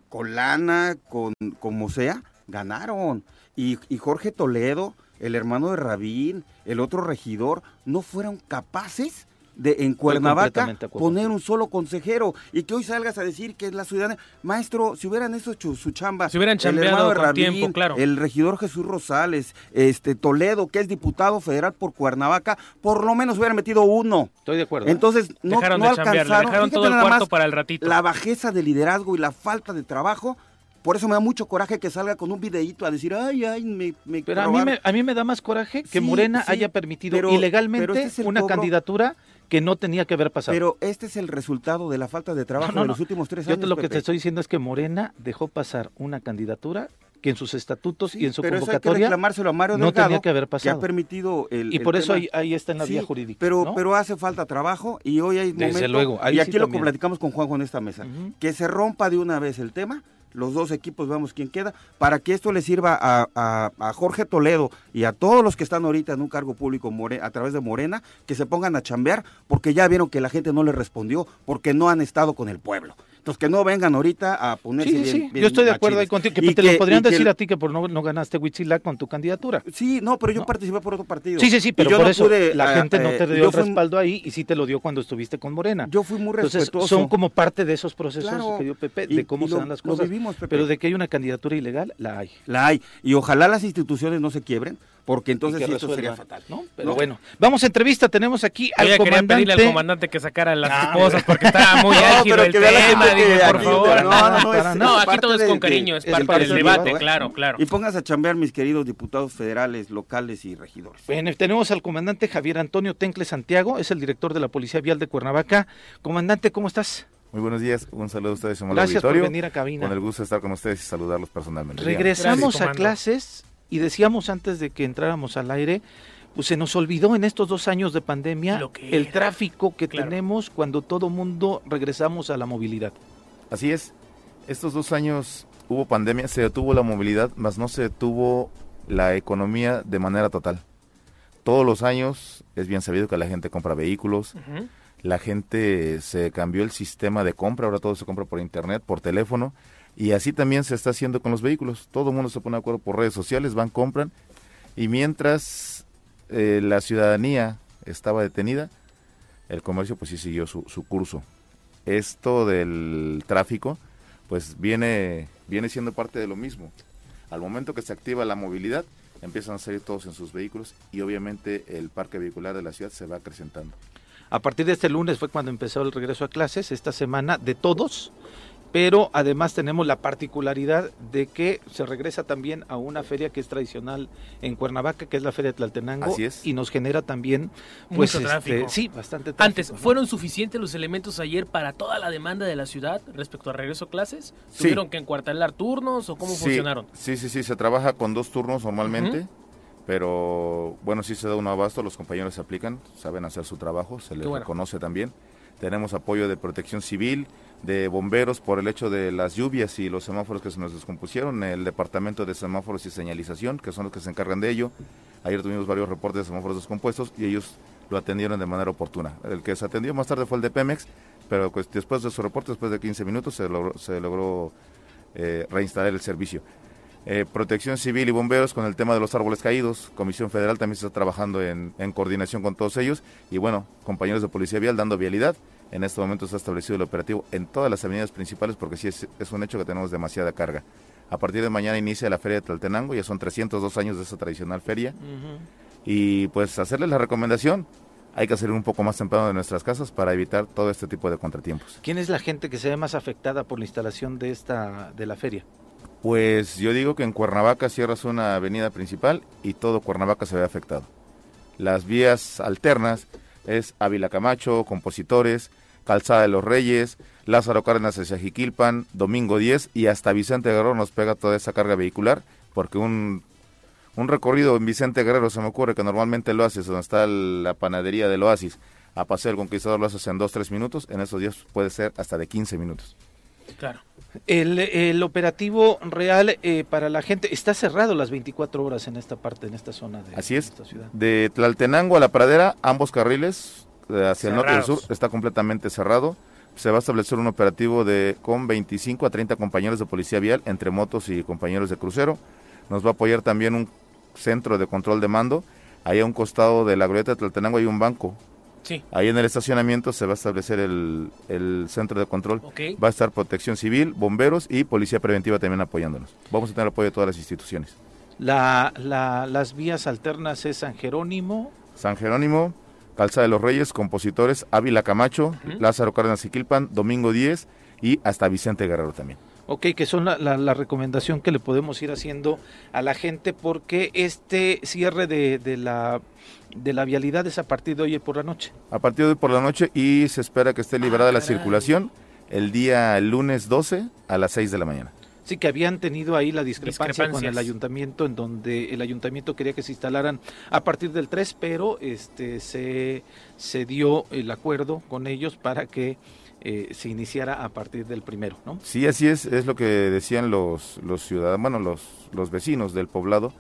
Con lana, con como sea, ganaron. Y, y Jorge Toledo, el hermano de Rabín, el otro regidor, no fueron capaces de en Cuernavaca poner un solo consejero y que hoy salgas a decir que es la ciudadana maestro si hubieran hecho su chamba Si hubieran el hermano de Rabín, tiempo, claro. el regidor Jesús Rosales este Toledo que es diputado federal por Cuernavaca por lo menos hubieran metido uno Estoy de acuerdo. entonces no, Dejaron no de alcanzaron dejaron todo el cuarto para el ratito. la bajeza de liderazgo y la falta de trabajo por eso me da mucho coraje que salga con un videíto a decir ay ay me, me Pero a mí, robaron". me, a mí me da más coraje que Sí, Morena sí, haya permitido pero- pero ilegalmente este es una cobro- candidatura que no tenía que haber pasado. pero este es el resultado de la falta de trabajo No, no, de no. los últimos tres Yo años te lo que te estoy diciendo es que Morena dejó pasar una candidatura que en sus estatutos y en su pero eso hay que convocatoria reclamárselo a Mario no tenía que haber que pasado. ha permitido el y el por eso ahí, ahí está en la Sí, vía jurídica. Pero, ¿no? pero hace falta trabajo y hoy hay Desde momento, luego, ahí y sí aquí lo también. platicamos con Juanjo en esta mesa, que se rompa de una vez el tema, los dos equipos vamos quién queda, para que esto le sirva a, Jorge Toledo y a todos los que están ahorita en un cargo público a través de Morena, que se pongan a chambear, porque ya vieron que la gente no les respondió, porque no han estado con el pueblo. Entonces que no vengan ahorita a ponerse Sí, bien- sí. bien Yo estoy de acuerdo ahí contigo. Que Y te lo podrían que decir a ti que por no, no ganaste Huitzilac con tu candidatura. Sí, no, pero yo No. participé por otro partido. Sí, sí, sí, pero yo por no eso pude, la ah, gente no eh, te dio el fui- respaldo ahí y sí te lo dio cuando estuviste con Morena. Yo fui muy Entonces respetuoso. son como parte de esos procesos Claro. que dio Pepe, de cómo y se lo- dan las lo cosas. vivimos, Pepe. Pero de que hay una candidatura ilegal, la hay. La hay. Y ojalá las instituciones no se quiebren, porque entonces esto sería fatal. ¿no? Pero No. bueno, vamos a entrevista. Tenemos aquí al Yo ya quería comandante. pedirle al comandante que sacara las Ah, esposas porque estaba muy No, pero el tema, dije, por aquí- favor. no, no, no, es- No, es aquí todo es con de- cariño, es es parte parte del del debate, debate, claro, claro. Y pónganse a chambear, mis queridos diputados federales, locales y regidores. Bueno, tenemos al comandante Javier Antonio Tencle Santiago, es el director de la Policía Vial de Cuernavaca. Comandante, ¿cómo estás? Muy buenos días, un saludo a ustedes, señor Gracias por venir a cabina. Con el gusto de estar con ustedes y saludarlos personalmente. Regresamos Gracias, a clases y decíamos antes de que entráramos al aire, pues se nos olvidó en estos dos años de pandemia Lo que el tráfico que Claro. tenemos cuando todo mundo regresamos a la movilidad. Así es, estos dos años hubo pandemia, se detuvo la movilidad, mas no se detuvo la economía de manera total. Todos los años es bien sabido que la gente compra vehículos, la gente se cambió el sistema de compra, ahora todo se compra por internet, por teléfono, y así también se está haciendo con los vehículos. Todo el mundo se pone de acuerdo por redes sociales, van, compran, y mientras eh, la ciudadanía estaba detenida, el comercio pues sí siguió su, su curso. Esto del tráfico pues viene, viene siendo parte de lo mismo. Al momento que se activa la movilidad, empiezan a salir todos en sus vehículos y obviamente el parque vehicular de la ciudad se va acrecentando. A partir de este lunes fue cuando empezó el regreso a clases, esta semana de todos, pero además tenemos la particularidad de que se regresa también a una feria que es tradicional en Cuernavaca, que es la Feria de Tlaltenango, Así es. y nos genera también, pues, Mucho este, tráfico. sí, bastante tráfico. Antes, ¿no? ¿fueron suficientes los elementos ayer para toda la demanda de la ciudad respecto al regreso a clases? Sí. ¿Tuvieron que encuartelar turnos o cómo Sí, funcionaron? Sí, sí, sí, se trabaja con dos turnos normalmente, pero bueno, sí se da un abasto, los compañeros se aplican, saben hacer su trabajo, se les bueno. reconoce también. Tenemos apoyo de protección civil, de bomberos por el hecho de las lluvias y los semáforos que se nos descompusieron, el departamento de semáforos y señalización, que son los que se encargan de ello. Ayer tuvimos varios reportes de semáforos descompuestos y ellos lo atendieron de manera oportuna. El que se atendió más tarde fue el de Pemex, pero pues, después de su reporte, después de 15 minutos, se logró, eh, reinstalar el servicio. Eh, protección Civil y Bomberos con el tema de los árboles caídos. Comisión Federal también está trabajando en, en, coordinación con todos ellos. Y bueno, compañeros de Policía Vial dando vialidad. En este momento se ha establecido el operativo en todas las avenidas principales porque sí es, es un hecho que tenemos demasiada carga. A partir de mañana inicia la Feria de Tlaltenango, ya son 302 años de esa tradicional feria. Uh -huh. Y pues hacerles la recomendación, hay que salir un poco más temprano de nuestras casas para evitar todo este tipo de contratiempos. ¿Quién es la gente que se ve más afectada por la instalación de esta de la feria? Pues yo digo que en Cuernavaca cierras una avenida principal y todo Cuernavaca se ve afectado. Las vías alternas es Ávila Camacho, Compositores, Calzada de los Reyes, Lázaro Cárdenas hacia Jiquilpan, Domingo 10 y hasta Vicente Guerrero nos pega toda esa carga vehicular porque un, un recorrido en Vicente Guerrero se me ocurre que normalmente lo haces donde está la panadería del Oasis a Paseo del Conquistador lo haces en 2-3 minutos, en esos días puede ser hasta de 15 minutos. Claro. El, el operativo real eh, para la gente está cerrado las 24 horas en esta parte, en esta zona de Así es. esta ciudad. De Tlaltenango a la Pradera, ambos carriles hacia Cerrados. el norte y el sur está completamente cerrado. Se va a establecer un operativo de con 25 a 30 compañeros de policía vial entre motos y compañeros de crucero. Nos va a apoyar también un centro de control de mando. Ahí a un costado de la glorieta de Tlaltenango hay un banco Sí. Ahí en el estacionamiento se va a establecer el, el centro de control. Okay. Va a estar protección civil, bomberos y policía preventiva también apoyándonos. Vamos a tener apoyo de todas las instituciones. La, la, las vías alternas es San Jerónimo. San Jerónimo, Calzada de los Reyes, Compositores, Ávila Camacho, uh -huh. Lázaro Cárdenas Quilpan, Domingo 10 y hasta Vicente Guerrero también. Ok, que son la, la, la, recomendación que le podemos ir haciendo a la gente porque este cierre de, de, la, de la vialidad es a partir de hoy por la noche. A partir de hoy por la noche y se espera que esté liberada ah, la circulación el día el lunes 12 a las 6 de la mañana. Sí, que habían tenido ahí la discrepancia con el ayuntamiento, en donde el ayuntamiento quería que se instalaran a partir del 3, pero este se, se dio el acuerdo con ellos para que eh, se iniciara a partir del primero, ¿no? Sí, así es, es lo que decían los, los ciudadanos, bueno, los, los vecinos del poblado,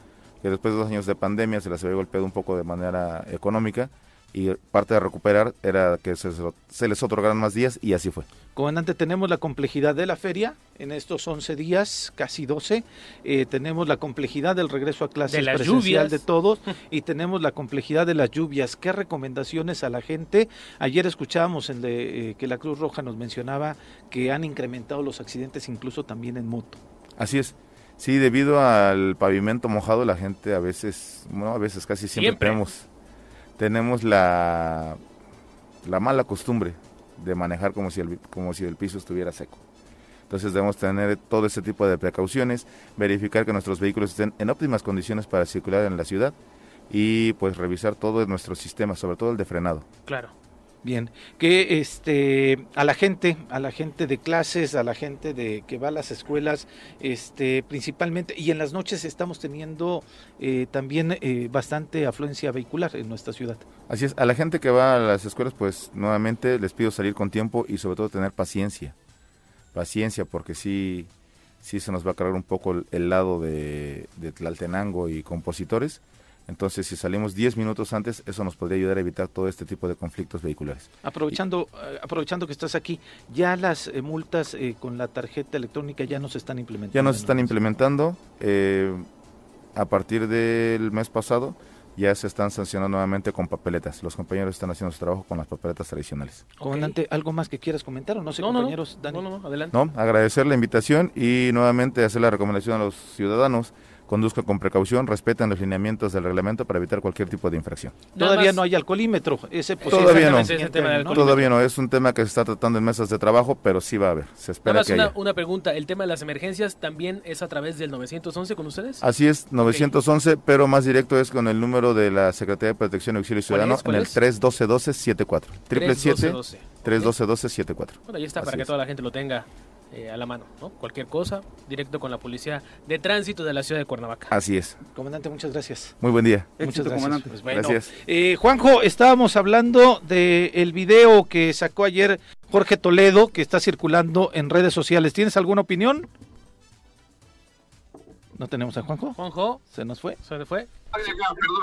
que después de dos años de pandemia se les había golpeado un poco de manera económica y parte de recuperar era que se, se, les otorgaran más días y así fue. Comandante, tenemos la complejidad de la feria en estos 11 días, casi 12. Eh, tenemos la complejidad del regreso a clases de presencial lluvias. de todos y tenemos la complejidad de las lluvias. ¿Qué recomendaciones a la gente? Ayer escuchábamos en de, eh, que la Cruz Roja nos mencionaba que han incrementado los accidentes incluso también en moto. Así es. Sí, debido al pavimento mojado, la gente a veces, bueno, a veces casi siempre, Siempre. tenemos tenemos la, la mala costumbre de manejar como si, el, como si el piso estuviera seco. Entonces debemos tener todo ese tipo de precauciones, verificar que nuestros vehículos estén en óptimas condiciones para circular en la ciudad y pues revisar todo nuestro sistema, sobre todo el de frenado. Claro. Bien, que este a la gente, a la gente de clases, a la gente de que va a las escuelas, este principalmente y en las noches estamos teniendo eh, también eh, bastante afluencia vehicular en nuestra ciudad. Así es, a la gente que va a las escuelas, pues nuevamente les pido salir con tiempo y sobre todo tener paciencia, paciencia porque sí, sí se nos va a cargar un poco el, lado de, de Tlaltenango y compositores entonces, si salimos 10 minutos antes, eso nos podría ayudar a evitar todo este tipo de conflictos vehiculares. Aprovechando, y, aprovechando que estás aquí, ya las eh, multas eh, con la tarjeta electrónica ya no se están implementando. Ya no se están implementando. Eh, a partir del mes pasado ya se están sancionando nuevamente con papeletas. Los compañeros están haciendo su trabajo con las papeletas tradicionales. Comandante, ¿algo más que quieras comentar o no sé, no, compañeros? No, no, no, no, adelante. No, agradecer la invitación y nuevamente hacer la recomendación a los ciudadanos conduzca con precaución, respeten los lineamientos del reglamento para evitar cualquier tipo de infracción. Todavía no hay alcoholímetro, ese todavía no, todavía no, es un tema que se está tratando en mesas de trabajo, pero sí va a haber, se espera que una, haya. una pregunta, ¿el tema de las emergencias también es a través del 911 con ustedes? Así es, 911, okay. pero más directo es con el número de la Secretaría de Protección y Auxilio Ciudadano ¿Cuál en es? el 312-1274. Triple 312-12. 312-1274. Bueno, ahí está Así para que es. toda la gente lo tenga eh, a la mano, ¿no? Cualquier cosa, directo con la policía de tránsito de la ciudad de Cuernavaca. Así es. Comandante, muchas gracias. Muy buen día. Muchas gracias. comandante. Pues bueno, Gracias. eh, Juanjo, estábamos hablando del el video que sacó ayer Jorge Toledo, que está circulando en redes sociales. ¿Tienes alguna opinión? ¿No tenemos a Juanjo? Juanjo. ¿Se nos fue? ¿Se le fue?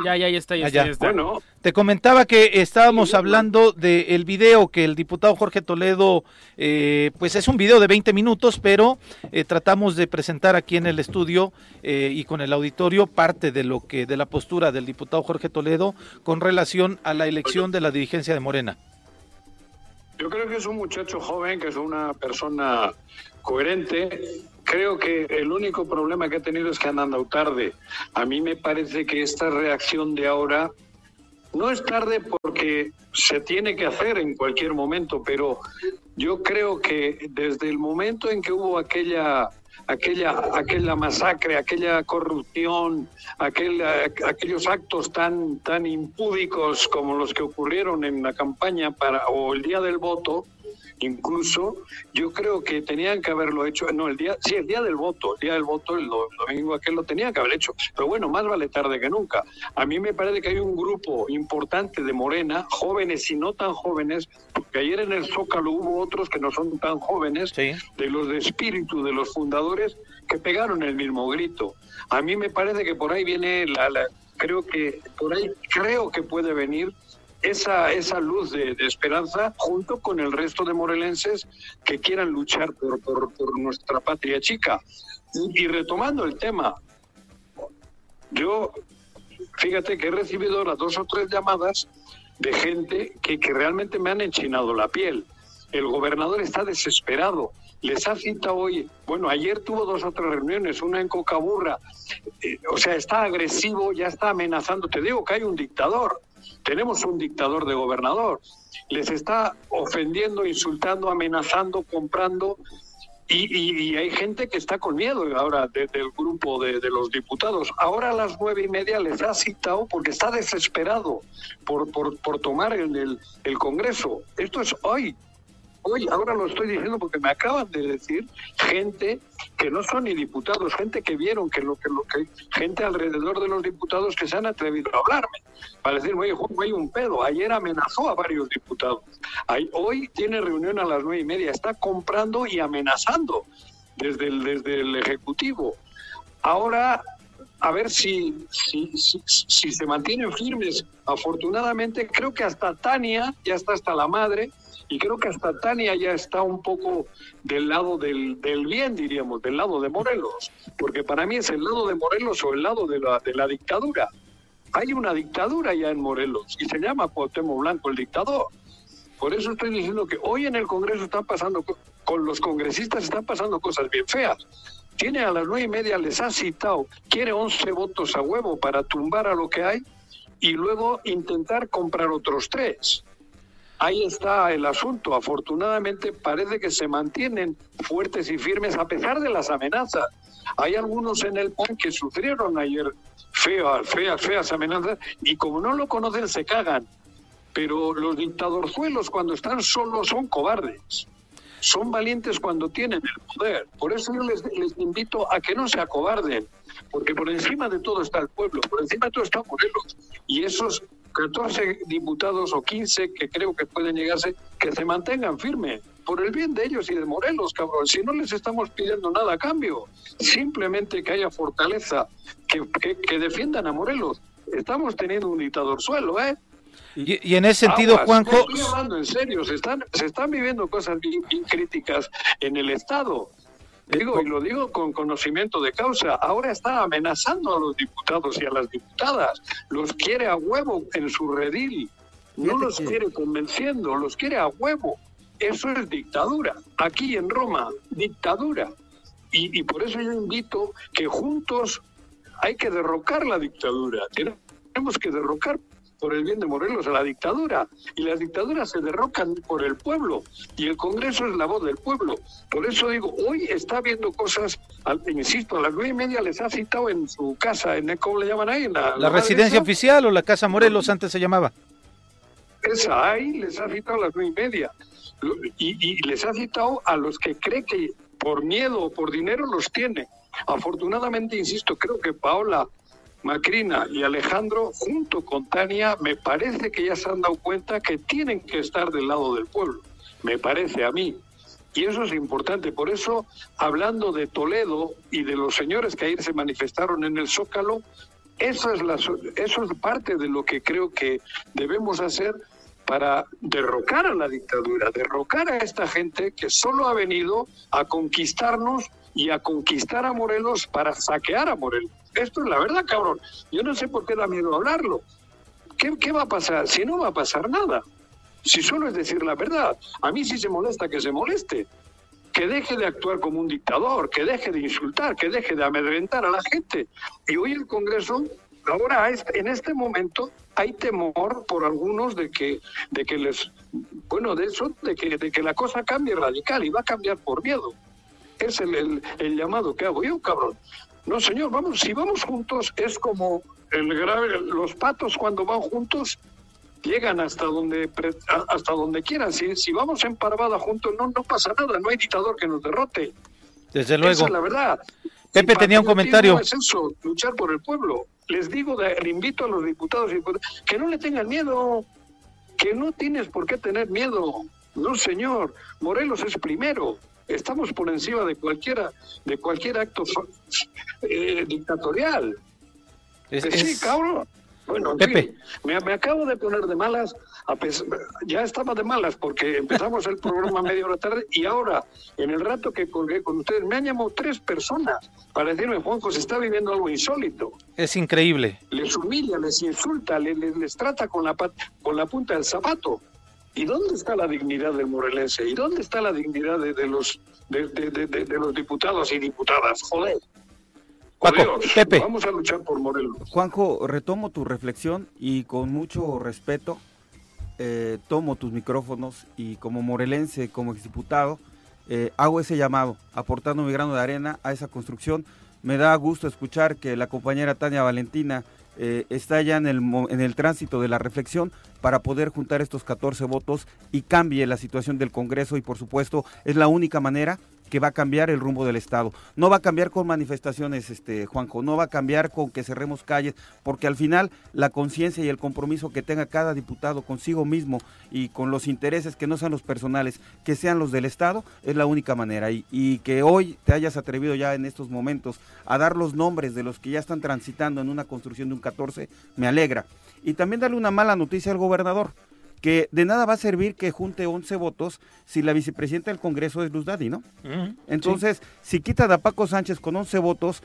Ya, ya, ya está, ya, Ah, está, ya. está. Bueno, Te comentaba que estábamos hablando del video que el diputado Jorge Toledo, eh, pues es un video de 20 minutos, pero eh, tratamos de presentar aquí en el estudio eh, y con el auditorio parte de lo que de la postura del diputado Jorge Toledo con relación a la elección de la dirigencia de Morena. Yo creo que es un muchacho joven, que es una persona coherente. Creo que el único problema que ha tenido es que han andado tarde. A mí me parece que esta reacción de ahora no es tarde porque se tiene que hacer en cualquier momento, pero yo creo que desde el momento en que hubo aquella aquella aquella masacre, aquella corrupción, aquel, aquellos actos tan tan impúdicos como los que ocurrieron en la campaña para o el día del voto, incluso yo creo que tenían que haberlo hecho, no, el día, sí, el día del voto, el día del voto, el, do- domingo aquel lo tenían que haber hecho, pero bueno, más vale tarde que nunca. A mí me parece que hay un grupo importante de Morena, jóvenes y no tan jóvenes, porque ayer en el Zócalo hubo otros que no son tan jóvenes, de los de espíritu, de los fundadores, que pegaron el mismo grito. A mí me parece que por ahí viene la, la- creo que por ahí creo que puede venir esa, esa luz de, esperanza junto con el resto de morelenses que quieran luchar por, por, nuestra patria chica. Y, retomando el tema, yo, fíjate que he recibido ahora dos o tres llamadas de gente que, que realmente me han enchinado la piel. El gobernador está desesperado. Les ha citado hoy, bueno, ayer tuvo dos o tres reuniones, una en Cocaburra. Eh, o sea, está agresivo, ya está amenazando. Te digo que hay un dictador. Tenemos un dictador de gobernador. Les está ofendiendo, insultando, amenazando, comprando. Y, hay gente que está con miedo ahora de- del grupo de, los diputados. Ahora a las nueve y media les ha citado porque está desesperado por, por, tomar el, el Congreso. Esto es hoy. Hoy, ahora lo estoy diciendo porque me acaban de decir gente que no son ni diputados, gente que vieron que lo que lo que gente alrededor de los diputados que se han atrevido a hablarme para decirme, oye, Juan, hay un pedo. Ayer amenazó a varios diputados. Hoy tiene reunión a las nueve y media, está comprando y amenazando desde el, desde el Ejecutivo. Ahora, a ver si, si, si, si se mantienen firmes. Afortunadamente, creo que hasta Tania ya está hasta la madre y creo que hasta Tania ya está un poco del lado del, del bien, diríamos, del lado de Morelos, porque para mí es el lado de Morelos o el lado de la, de la dictadura. Hay una dictadura ya en Morelos y se llama Cuauhtémoc Blanco el dictador. Por eso estoy diciendo que hoy en el Congreso están pasando, co- con los congresistas están pasando cosas bien feas. Tiene a las nueve y media, les ha citado, quiere 11 votos a huevo para tumbar a lo que hay y luego intentar comprar otros tres. Ahí está el asunto. Afortunadamente parece que se mantienen fuertes y firmes a pesar de las amenazas. Hay algunos en el PAN que sufrieron ayer feas, feas, feas amenazas y como no lo conocen se cagan. Pero los dictadorzuelos cuando están solos son cobardes. Son valientes cuando tienen el poder. Por eso yo les, invito a que no se acobarden, porque por encima de todo está el pueblo, por encima de todo está Morelos. Y esos 14 diputados o 15 que creo que pueden llegarse, que se mantengan firmes, por el bien de ellos y de Morelos, cabrón. Si no les estamos pidiendo nada a cambio, simplemente que haya fortaleza, que, que, que defiendan a Morelos. Estamos teniendo un dictador suelo, ¿eh? Y, y en ese sentido, Aguas, Juanjo, no Estoy hablando en serio, se están, se están viviendo cosas bien, bien críticas en el Estado. Digo, y lo digo con conocimiento de causa. Ahora está amenazando a los diputados y a las diputadas. Los quiere a huevo en su redil. No los quiere convenciendo, los quiere a huevo. Eso es dictadura. Aquí en Roma, dictadura. Y, y por eso yo invito que juntos hay que derrocar la dictadura. Tenemos que derrocar por el bien de Morelos a la dictadura. Y las dictaduras se derrocan por el pueblo. Y el Congreso es la voz del pueblo. Por eso digo, hoy está viendo cosas, al- insisto, a las nueve y media les ha citado en su casa, en ¿cómo le llaman ahí? La, la residencia oficial o la Casa Morelos antes se llamaba. esa ahí les ha citado a las nueve y media. Y, y les ha citado a los que cree que por miedo o por dinero los tiene. Afortunadamente, insisto, creo que Paola Macrina y Alejandro, junto con Tania, me parece que ya se han dado cuenta que tienen que estar del lado del pueblo. Me parece a mí. Y eso es importante. Por eso, hablando de Toledo y de los señores que ayer se manifestaron en el Zócalo, eso es, la, eso es parte de lo que creo que debemos hacer para derrocar a la dictadura, derrocar a esta gente que solo ha venido a conquistarnos y a conquistar a Morelos para saquear a Morelos. Esto es la verdad, cabrón. Yo no sé por qué da miedo hablarlo. ¿Qué, qué va a pasar? Si no va a pasar nada. Si solo es decir la verdad. A mí sí se molesta que se moleste. Que deje de actuar como un dictador, que deje de insultar, que deje de amedrentar a la gente. Y hoy el Congreso, ahora en este momento, hay temor por algunos de que, de que les, bueno, de eso, de que, de que la cosa cambie radical y va a cambiar por miedo. Es el, el llamado que hago yo, cabrón. No, señor, vamos, si vamos juntos es como el grave, los patos cuando van juntos llegan hasta donde hasta donde quieran. Si, si vamos en parvada juntos no no pasa nada, no hay dictador que nos derrote. Desde luego. Esa es la verdad. Pepe tenía un comentario. Es eso, luchar por el pueblo. Les digo, le invito a los diputados que no le tengan miedo, que no tienes por qué tener miedo. No, señor, Morelos es primero. Estamos por encima de cualquiera, de cualquier acto eh, dictatorial. Es, Que sí, cabrón. Bueno, en Pepe. fin, me, me acabo de poner de malas, a pes- ya estaba de malas porque empezamos el programa media hora tarde y ahora, en el rato que colgué con ustedes, me han llamado tres personas para decirme, Juanjo, se está viviendo algo insólito. Es increíble. Les humilla, les insulta, les, les, les trata con la, con la punta del zapato. ¿Y dónde está la dignidad del morelense? ¿Y dónde está la dignidad de, de los, de, los diputados y diputadas? Joder. Paco, Pepe. Vamos a luchar por Morelos. Juanjo, retomo tu reflexión y con mucho respeto eh, tomo tus micrófonos y como morelense, como exdiputado, eh, hago ese llamado, aportando mi grano de arena a esa construcción. Me da gusto escuchar que la compañera Tania Valentina eh, está ya en el, en el tránsito de la reflexión para poder juntar estos 14 votos y cambie la situación del Congreso y por supuesto es la única manera que va a cambiar el rumbo del Estado. No va a cambiar con manifestaciones, este Juanjo, no va a cambiar con que cerremos calles, porque al final la conciencia y el compromiso que tenga cada diputado consigo mismo y con los intereses que no sean los personales, que sean los del Estado, es la única manera. Y, y que hoy te hayas atrevido ya en estos momentos a dar los nombres de los que ya están transitando en una construcción de un 14, me alegra. Y también darle una mala noticia al gobernador que de nada va a servir que junte 11 votos si la vicepresidenta del Congreso es Luz Daddy, ¿no? Entonces, si quita a Paco Sánchez con 11 votos,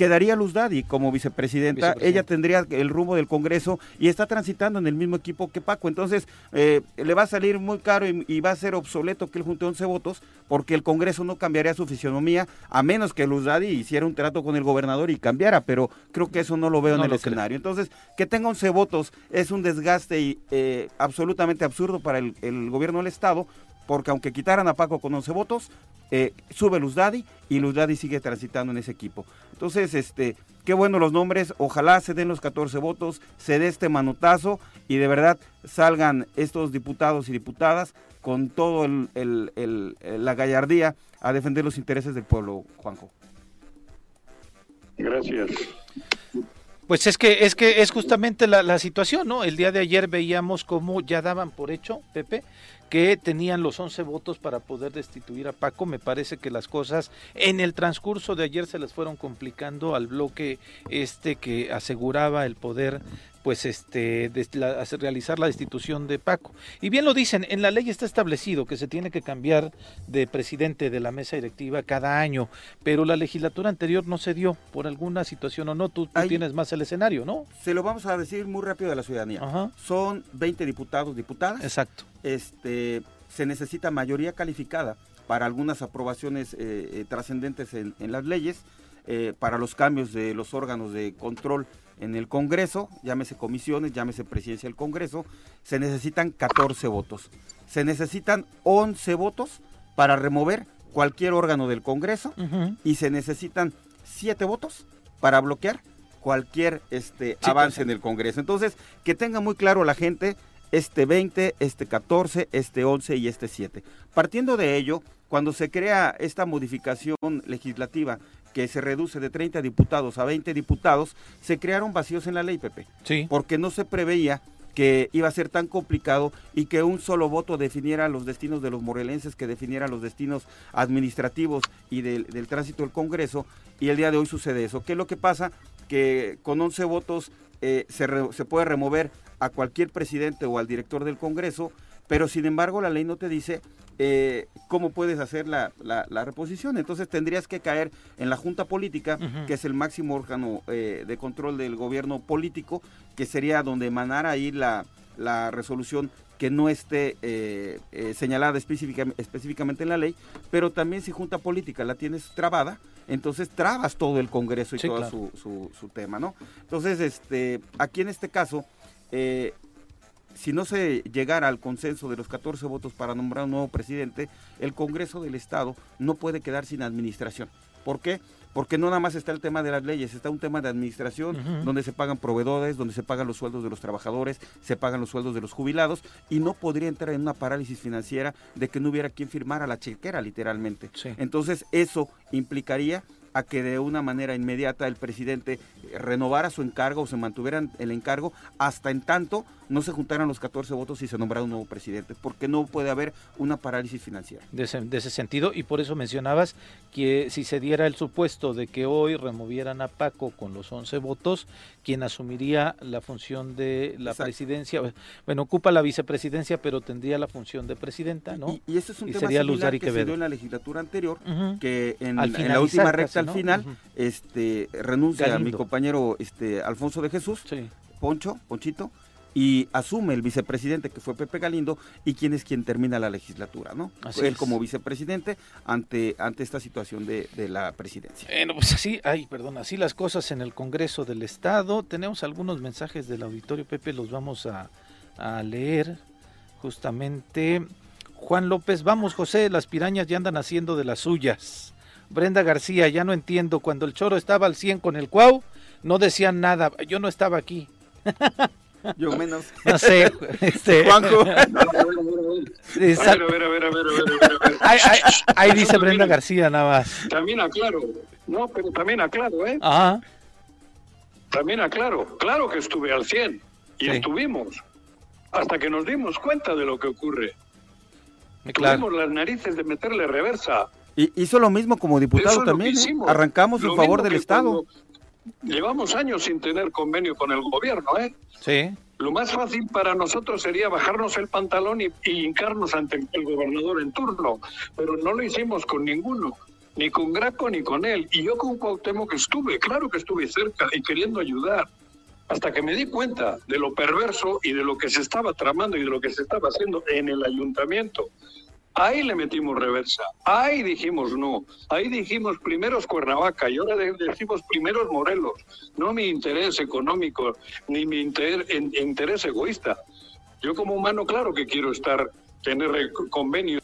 quedaría Luz Daddy como vicepresidenta. Ella tendría el rumbo del Congreso y está transitando en el mismo equipo que Paco. Entonces, eh, le va a salir muy caro y, y va a ser obsoleto que él junte 11 votos porque el Congreso no cambiaría su fisionomía a menos que Luz Daddy hiciera un trato con el gobernador y cambiara. Pero creo que eso no lo veo No en el creo. escenario. Entonces, que tenga 11 votos es un desgaste y, eh, absolutamente absurdo para el, el gobierno del Estado, porque aunque quitaran a Paco con 11 votos, eh, sube Luz Daddy y Luz Daddy sigue transitando en ese equipo. Entonces, este, qué bueno los nombres, ojalá se den los 14 votos, se dé este manotazo y de verdad salgan estos diputados y diputadas con todo el, el- el- el- la gallardía a defender los intereses del pueblo, Juanjo. Gracias. Pues es que es que es justamente la, la situación, ¿no? El día de ayer veíamos cómo ya daban por hecho, Pepe, que tenían los 11 votos para poder destituir a Paco. Me parece que las cosas en el transcurso de ayer se les fueron complicando al bloque este que aseguraba el poder pues este de la- hacer- realizar la destitución de Paco. Y bien lo dicen, en la ley está establecido que se tiene que cambiar de presidente de la mesa directiva cada año, pero la legislatura anterior no se dio por alguna situación o no, tú, tú Hay- tienes más el escenario, ¿no? Se lo vamos a decir muy rápido a la ciudadanía. Ajá. Son 20 diputados, diputadas. Exacto. este, se necesita mayoría calificada para algunas aprobaciones eh, eh, trascendentes en, en las leyes, eh, para los cambios de los órganos de control en el Congreso, llámese comisiones, llámese presidencia del Congreso, se necesitan 14 votos. Se necesitan 11 votos para remover cualquier órgano del Congreso y se necesitan 7 votos para bloquear cualquier este Sí, avance en el Congreso. Entonces, que tenga muy claro la gente este 20, este 14, este 11 y este 7. Partiendo de ello, cuando se crea esta modificación legislativa que se reduce de 30 diputados a 20 diputados, se crearon vacíos en la ley, Pepe. Sí. Porque no se preveía que iba a ser tan complicado y que un solo voto definiera los destinos de los morelenses, que definiera los destinos administrativos y del, del tránsito del Congreso, y el día de hoy sucede eso. ¿Qué es lo que pasa? Que con 11 votos eh, se, re- se puede remover a cualquier presidente o al director del Congreso, pero sin embargo la ley no te dice eh, cómo puedes hacer la, la- la reposición. Entonces tendrías que caer en la Junta Política, que es el máximo órgano eh, de control del gobierno político, que sería donde emanara ahí la, la resolución que no esté eh, eh, señalada específica- específicamente en la ley, pero también si Junta Política la tienes trabada, entonces trabas todo el Congreso y Sí, todo claro. su, su- su tema, ¿no? Entonces, este, aquí en este caso, eh, si no se llegara al consenso de los 14 votos para nombrar un nuevo presidente, el Congreso del Estado no puede quedar sin administración. ¿Por qué? Porque no nada más está el tema de las leyes, está un tema de administración donde se pagan proveedores, donde se pagan los sueldos de los trabajadores, se pagan los sueldos de los jubilados y no podría entrar en una parálisis financiera de que no hubiera quien firmara la chequera literalmente. Sí. Entonces eso implicaría a que de una manera inmediata el presidente renovara su encargo o se mantuviera en el encargo hasta en tanto no se juntaran los 14 votos y se nombrara un nuevo presidente, porque no puede haber una parálisis financiera. de ese, de ese sentido y por eso mencionabas que si se diera el supuesto de que hoy removieran a Paco con los 11 votos, quien asumiría la función de la Exacto. presidencia, bueno, ocupa la vicepresidencia, pero tendría la función de presidenta, ¿no? Y, y ese es un Y tema sería similar que se dio en la legislatura anterior, que en, la última casi, recta ¿no? al final este renuncia a mi Galindo. Compañero este Alfonso de Jesús, Sí. Poncho, Ponchito, y asume el vicepresidente que fue Pepe Galindo y quien es quien termina la legislatura, ¿no? Así Él es. como vicepresidente ante, ante esta situación de, de la presidencia. Bueno, pues así, ay, perdón, así las cosas en el Congreso del Estado. Tenemos algunos mensajes del auditorio, Pepe, los vamos a, a leer justamente. Juan López, vamos José, las pirañas ya andan haciendo de las suyas. Brenda García, ya no entiendo, cuando el choro estaba al 100 con el cuau, no decían nada, yo no estaba aquí. Yo menos. No sé, este, Juanjo. eh, A ver, a ver, a ver, a ver, a ver, a ver, a ver. ahí, dice Brenda García nada más. También aclaro. No, pero también aclaro, ¿eh? Ajá, También aclaro. Claro que estuve al 100 y Sí. estuvimos. Hasta que nos dimos cuenta de lo que ocurre. claro. Tuvimos las narices de meterle reversa. Y hizo lo mismo como diputado Eso también. ¿eh? Arrancamos en favor del Estado. cuando Llevamos años sin tener convenio con el gobierno, ¿eh? Sí, Lo más fácil para nosotros sería bajarnos el pantalón y, y hincarnos ante el gobernador en turno, pero no lo hicimos con ninguno, ni con Graco ni con él. Y yo con Cuauhtémoc estuve, claro que estuve cerca y queriendo ayudar, hasta que me di cuenta de lo perverso y de lo que se estaba tramando y de lo que se estaba haciendo en el ayuntamiento. Ahí le metimos reversa, ahí dijimos no, ahí dijimos primeros Cuernavaca y ahora de- decimos primeros Morelos, no mi interés económico ni mi interés egoísta. Yo como humano claro que quiero estar, tener convenios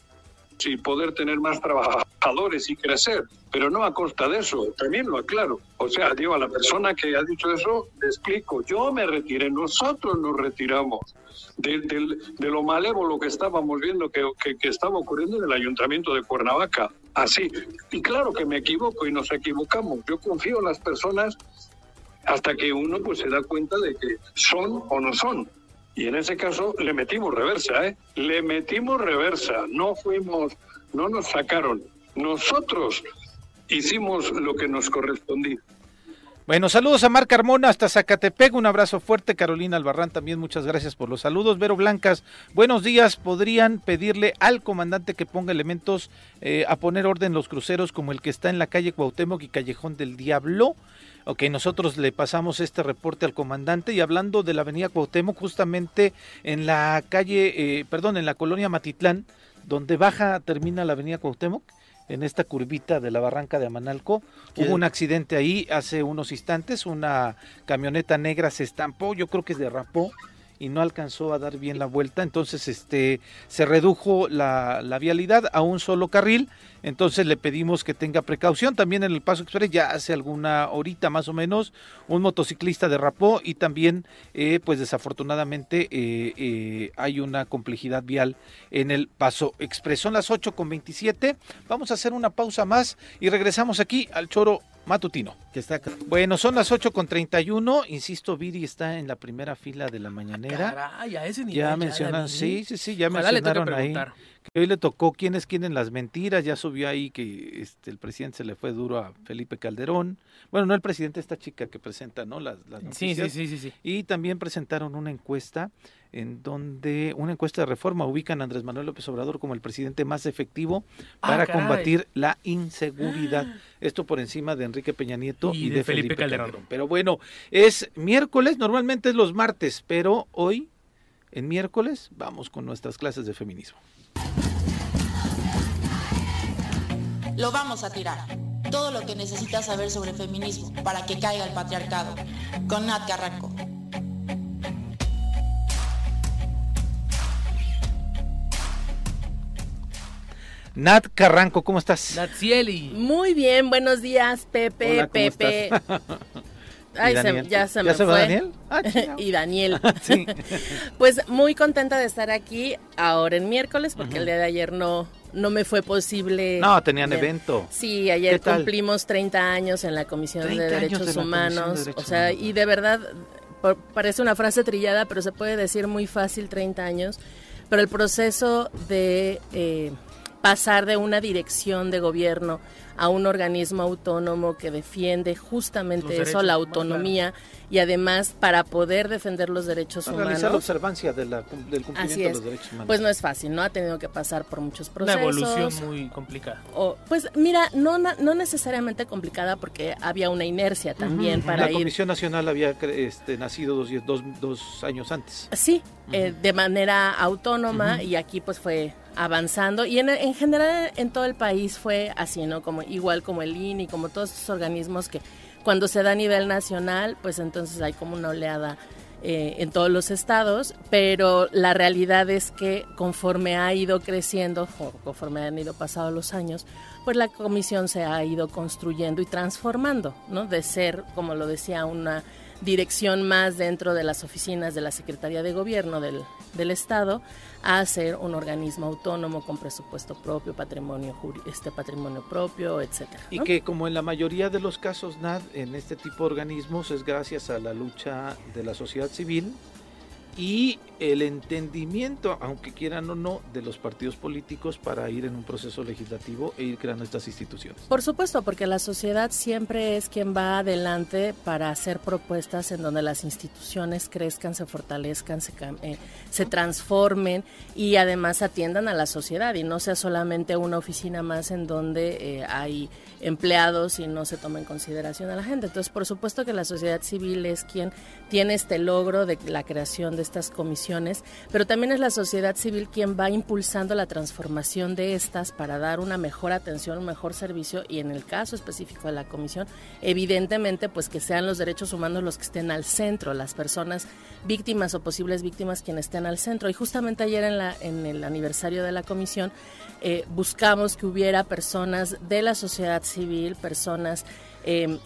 y poder tener más trabajadores y crecer, pero no a costa de eso, también lo aclaro. O sea, digo, a la persona que ha dicho eso, le explico, yo me retiré, nosotros nos retiramos de, de lo malévolo que estábamos viendo que, que- que estaba ocurriendo en el ayuntamiento de Cuernavaca. Así. Y claro que me equivoco y nos equivocamos. Yo confío en las personas hasta que uno pues se da cuenta de que son o no son. Y en ese caso le metimos reversa, ¿eh? Le metimos reversa, no fuimos, no nos sacaron. Nosotros hicimos lo que nos correspondía. Bueno, saludos a Marc Carmona hasta Zacatepec, un abrazo fuerte, Carolina Albarrán también, muchas gracias por los saludos. Vero Blancas, buenos días, ¿podrían pedirle al comandante que ponga elementos eh, a poner orden en los cruceros como el que está en la calle Cuauhtémoc y Callejón del Diablo? Ok, nosotros le pasamos este reporte al comandante y hablando de la avenida Cuauhtémoc, justamente en la calle, eh, perdón, en la colonia Matitlán, donde baja, termina la avenida Cuauhtémoc, en esta curvita de la barranca de Amanalco. ¿Quién? Hubo un accidente ahí hace unos instantes, una camioneta negra se estampó, yo creo que derrapó y no alcanzó a dar bien la vuelta, entonces este se redujo la, la vialidad a un solo carril, entonces le pedimos que tenga precaución, también en el Paso Express ya hace alguna horita más o menos, un motociclista derrapó y también eh, pues desafortunadamente eh, eh, hay una complejidad vial en el Paso Express. Son las 8 con 27, vamos a hacer una pausa más y regresamos aquí al Choro matutino. Que está Bueno, son las 8 con 31. Insisto, Viri está en la primera fila de la mañanera. Caray, a ese nivel ya ya, mencionan, David. sí, sí, sí, ya Ojalá mencionaron ahí. Que hoy le tocó quiénes quieren las mentiras. Ya subió ahí que este, el presidente se le fue duro a Felipe Calderón. Bueno, no el presidente, esta chica que presenta, ¿no? Las, las Sí, sí, noticias. sí, sí, sí. Y también presentaron una encuesta en donde, una encuesta de reforma, ubican a Andrés Manuel López Obrador como el presidente más efectivo Ah, para combatir la inseguridad. Esto por encima de Enrique Peña Nieto y, de, Felipe, Calderón. Pero bueno, es miércoles, normalmente es los martes, pero hoy, en miércoles, vamos con nuestras clases de feminismo. Lo vamos a tirar. Todo lo que necesitas saber sobre feminismo para que caiga el patriarcado. Con Nat Carranco. Nat Carranco, ¿cómo estás? Natsieli. Muy bien, buenos días, Pepe, Hola, ¿cómo Pepe. estás? Ay, ¿Y se- Daniel? ya se ¿Ya me se va fue. Daniel? Ah, y Daniel. Sí. pues muy contenta de estar aquí ahora en miércoles, porque el día de ayer no, no me fue posible. No, tenían evento. Sí, ayer cumplimos 30 años en la Comisión 30 de Derechos de de Humanos. Derechos o sea, Humanos. y de verdad, por- parece una frase trillada, pero se puede decir muy fácil 30 años. Pero el proceso de eh, pasar de una dirección de gobierno a un organismo autónomo que defiende justamente Los eso, derechos la autonomía, y además para poder defender los derechos Para humanos. realizar la observancia de la- del cumplimiento Así de es. los derechos humanos. Pues no es fácil, ¿no? Ha tenido que pasar por muchos Una procesos. evolución muy complicada. O, pues mira, no, no necesariamente complicada porque había una inercia también para la ir. Comisión Nacional había cre- este, nacido dos, dos, dos años antes. Sí, eh, de manera autónoma y aquí pues fue avanzando y en, en general en todo el país fue así, ¿no? Como igual como el INI, como todos estos organismos que cuando se da a nivel nacional, pues entonces hay como una oleada eh, en todos los estados, pero la realidad es que conforme ha ido creciendo, conforme han ido pasando los años, pues la comisión se ha ido construyendo y transformando, ¿no? De ser, como lo decía, una dirección más dentro de las oficinas de la Secretaría de Gobierno del, del Estado a ser un organismo autónomo con presupuesto propio, patrimonio este patrimonio propio, etcétera. Y que como en la mayoría de los casos, Nad, en este tipo de organismos es gracias a la lucha de la sociedad civil y el entendimiento, aunque quieran o no, de los partidos políticos para ir en un proceso legislativo e ir creando estas instituciones. Por supuesto, porque la sociedad siempre es quien va adelante para hacer propuestas en donde las instituciones crezcan, se fortalezcan, se, eh, se transformen y además atiendan a la sociedad y no sea solamente una oficina más en donde eh, hay empleados y no se toma en consideración a la gente. Entonces, por supuesto que la sociedad civil es quien tiene este logro de la creación de estas comisiones, pero también es la sociedad civil quien va impulsando la transformación de estas para dar una mejor atención, un mejor servicio y en el caso específico de la comisión, evidentemente pues que sean los derechos humanos los que estén al centro, las personas víctimas o posibles víctimas quienes estén al centro. Y justamente ayer en, la, en el aniversario de la comisión eh, buscamos que hubiera personas de la sociedad civil, personas eh,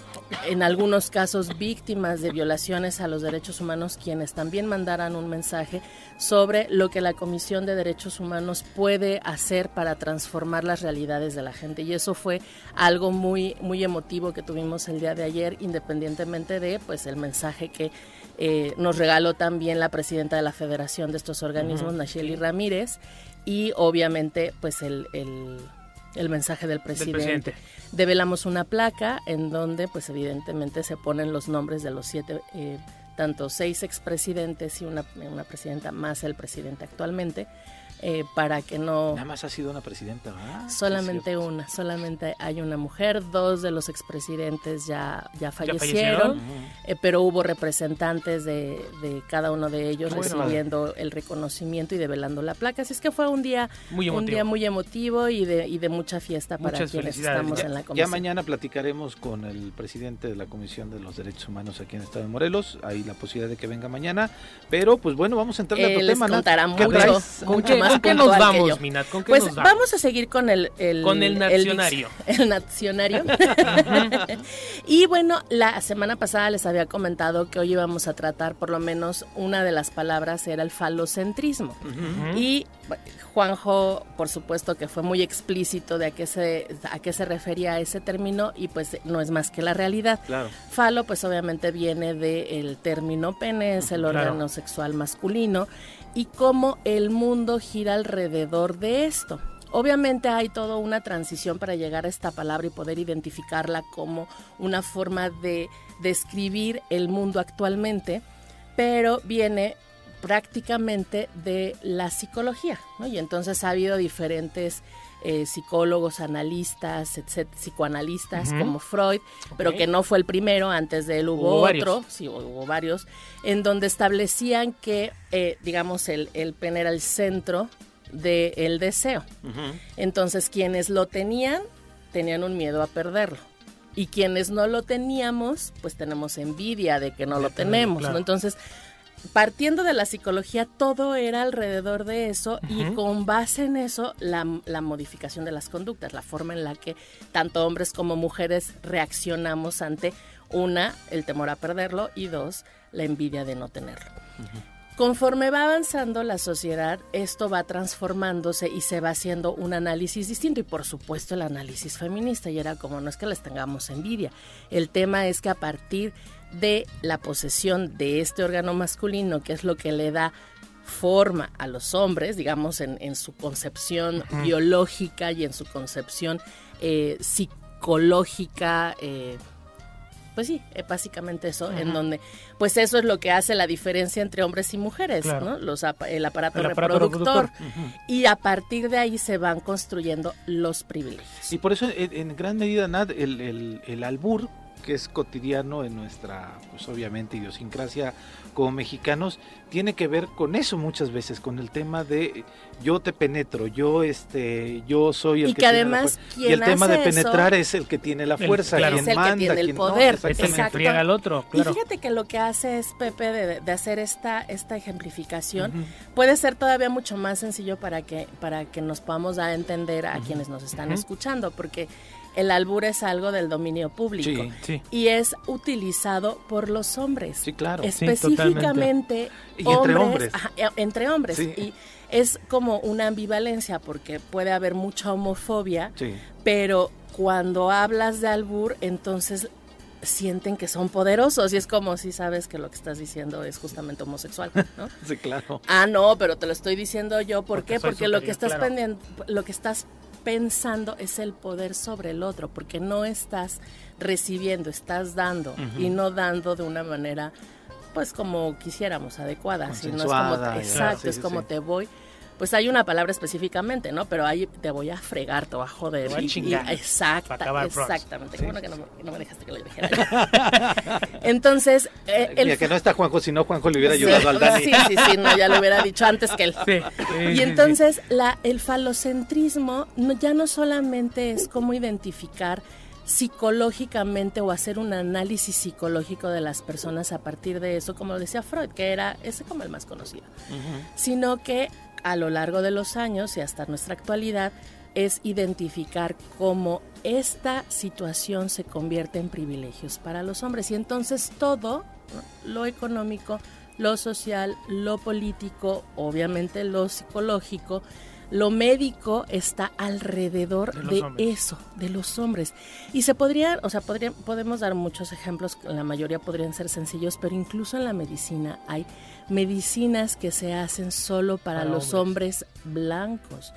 en algunos casos víctimas de violaciones a los derechos humanos, quienes también mandaran un mensaje sobre lo que la Comisión de Derechos Humanos puede hacer para transformar las realidades de la gente. Y eso fue algo muy, muy emotivo que tuvimos el día de ayer, independientemente de pues el mensaje que eh, nos regaló también la presidenta de la Federación de estos organismos, Ujú. Nacheli Ramírez, y obviamente pues el, el, el mensaje del presidente. presidente. Develamos una placa en donde pues evidentemente se ponen los nombres de los siete, eh, tanto seis expresidentes y una, una presidenta más el presidente actualmente, eh, para que no... Nada más ha sido una presidenta, ¿verdad? Solamente una, solamente hay una mujer, dos de los expresidentes ya, ya fallecieron, fallecieron? eh, pero hubo representantes de, de cada uno de ellos Bueno. recibiendo el reconocimiento y develando la placa. Así es que fue un día Muy un emotivo. día muy emotivo y de, y de mucha fiesta para Muchas quienes estamos Ya, en la ya comisión. mañana platicaremos con el presidente de la Comisión de los Derechos Humanos aquí en el Estado de Morelos. Hay la posibilidad de que venga mañana. Pero, pues bueno, vamos a entrar a Él otro les tema. Contará ¿Qué mucho, mucho más ¿Con qué nos vamos, Minat? ¿Con qué pues nos vamos? vamos a seguir con el... el Con el nacionario. El, nacionario. y bueno, la semana pasada les había comentado que hoy íbamos a tratar por lo menos una de las palabras era el falocentrismo. Y Juanjo, por supuesto que fue muy explícito de a qué se a qué se refería ese término y pues no es más que la realidad. Claro. Falo pues obviamente viene del término pene, es el Claro. órgano sexual masculino y cómo el mundo gira alrededor de esto. Obviamente hay toda una transición para llegar a esta palabra y poder identificarla como una forma de describir el mundo actualmente, pero viene prácticamente de la psicología, ¿no? Y entonces ha habido diferentes eh, psicólogos, analistas, etc., psicoanalistas como Freud, pero que no fue el primero, antes de él hubo, Hubo varios. otro, sí, hubo varios, en donde establecían que, eh, digamos, el, el pene era el centro del deseo. Entonces, quienes lo tenían, tenían un miedo a perderlo. Y quienes no lo teníamos, pues tenemos envidia de que no lo tenemos, claro. ¿no? Entonces, partiendo de la psicología, todo era alrededor de eso y con base en eso, la, la modificación de las conductas, la forma en la que tanto hombres como mujeres reaccionamos ante, una, el temor a perderlo y dos, la envidia de no tenerlo. Conforme va avanzando la sociedad, esto va transformándose y se va haciendo un análisis distinto y por supuesto el análisis feminista. Y era como no es que les tengamos envidia, el tema es que a partir de la posesión de este órgano masculino, que es lo que le da forma a los hombres, digamos, en, en su concepción biológica y en su concepción eh, psicológica, eh, pues sí, eh, básicamente eso, en donde, pues eso es lo que hace la diferencia entre hombres y mujeres, Claro. ¿no? Los el aparato El aparato reproductor. Y a partir de ahí se van construyendo los privilegios. Y por eso, en, en gran medida, Nat, el, el, el albur, que es cotidiano en nuestra, pues obviamente, idiosincrasia como mexicanos, tiene que ver con eso muchas veces, con el tema de yo te penetro, yo este, yo soy el Y que, que tiene la además fuerza. y el tema de eso- penetrar es el que tiene la El- fuerza, claro. quien Es el que manda, tiene el quien no. Es el que Exacto. friega al otro, Y claro. fíjate que lo que hace es Pepe de, de hacer esta, esta ejemplificación puede ser todavía mucho más sencillo para que, para que nos podamos dar a entender a quienes nos están escuchando, porque el albur es algo del dominio público Sí, Sí. y es utilizado por los hombres. Sí, claro. Específicamente Y entre hombres. ajá, entre hombres. Sí. Y es como una ambivalencia porque puede haber mucha homofobia, Sí. pero cuando hablas de albur, entonces sienten que son poderosos y es como si sabes que lo que estás diciendo es justamente homosexual, ¿no? Sí, claro. ah, no, pero te lo estoy diciendo yo, ¿por Porque qué? Porque lo que estás claro. lo que estás pensando es el poder sobre el otro, porque no estás recibiendo, estás dando y no dando de una manera pues como quisiéramos, adecuada, sino es como exacto, sí, es como sí. te voy pues hay una palabra específicamente, ¿no? Pero ahí te voy a fregar, te voy a joder. Te voy a chingar. y- exacta, Para acabar pronto. exactamente. Sí, Qué bueno sí, que no, me- no me dejaste que lo dijera. Entonces, eh, el Mira, que no está Juanjo, si no Juanjo le hubiera Sí, ayudado al Dani. Sí, sí, sí, no, ya lo hubiera dicho antes que él. Y entonces la, el falocentrismo no, ya no solamente es cómo identificar psicológicamente o hacer un análisis psicológico de las personas a partir de eso, como decía Freud, que era ese como el más conocido, sino que a lo largo de los años y hasta nuestra actualidad es identificar cómo esta situación se convierte en privilegios para los hombres. Y entonces todo, lo económico, lo social, lo político, obviamente lo psicológico, lo médico está alrededor De eso, de los hombres. Y se podría, o sea, podría, podemos dar muchos ejemplos, la mayoría podrían ser sencillos, pero incluso en la medicina hay medicinas que se hacen solo para, Para los hombres blancos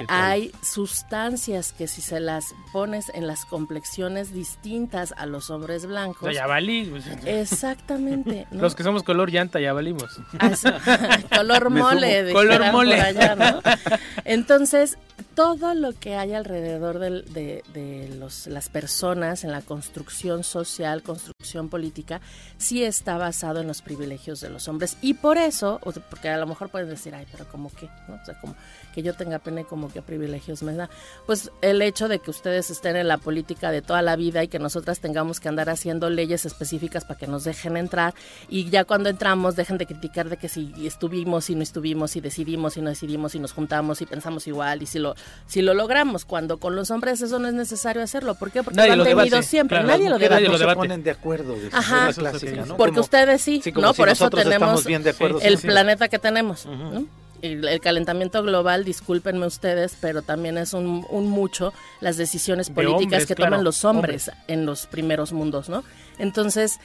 que hay sustancias que si se las pones en las complexiones distintas a los hombres O blancos, sea, ya valí. pues, exactamente, ¿no? Los que somos color llanta ya valimos. Así- color mole, Color color mole. mole. Por allá, ¿no? Entonces, todo lo que hay alrededor de, los, las personas en la construcción social, construcción política, sí está basado en los privilegios de los hombres. Y por eso, porque a lo mejor pueden decir, ay, pero como que, ¿no? O sea, como que yo tenga pena y como que privilegios me da. Pues el hecho de que ustedes estén en la política de toda la vida y que nosotras tengamos que andar haciendo leyes específicas para que nos dejen entrar y ya cuando entramos dejen de criticar de que si estuvimos y no estuvimos y decidimos y no decidimos y nos juntamos y pensamos igual y si lo si lo logramos cuando con los hombres eso no es necesario hacerlo ¿por qué? porque Nadie lo han tenido debate. siempre Claro, nadie lo debate ponen de acuerdo. de Ajá, esa clásica, ¿no? porque Como- ustedes sí, ¿no? si Por eso tenemos bien de acuerdo, el sí, sí. planeta que tenemos, ¿no? El, el calentamiento global, discúlpenme ustedes, pero también es un, un mucho las decisiones De políticas hombres, que claro, toman los hombres, en los primeros mundos, ¿no? Entonces,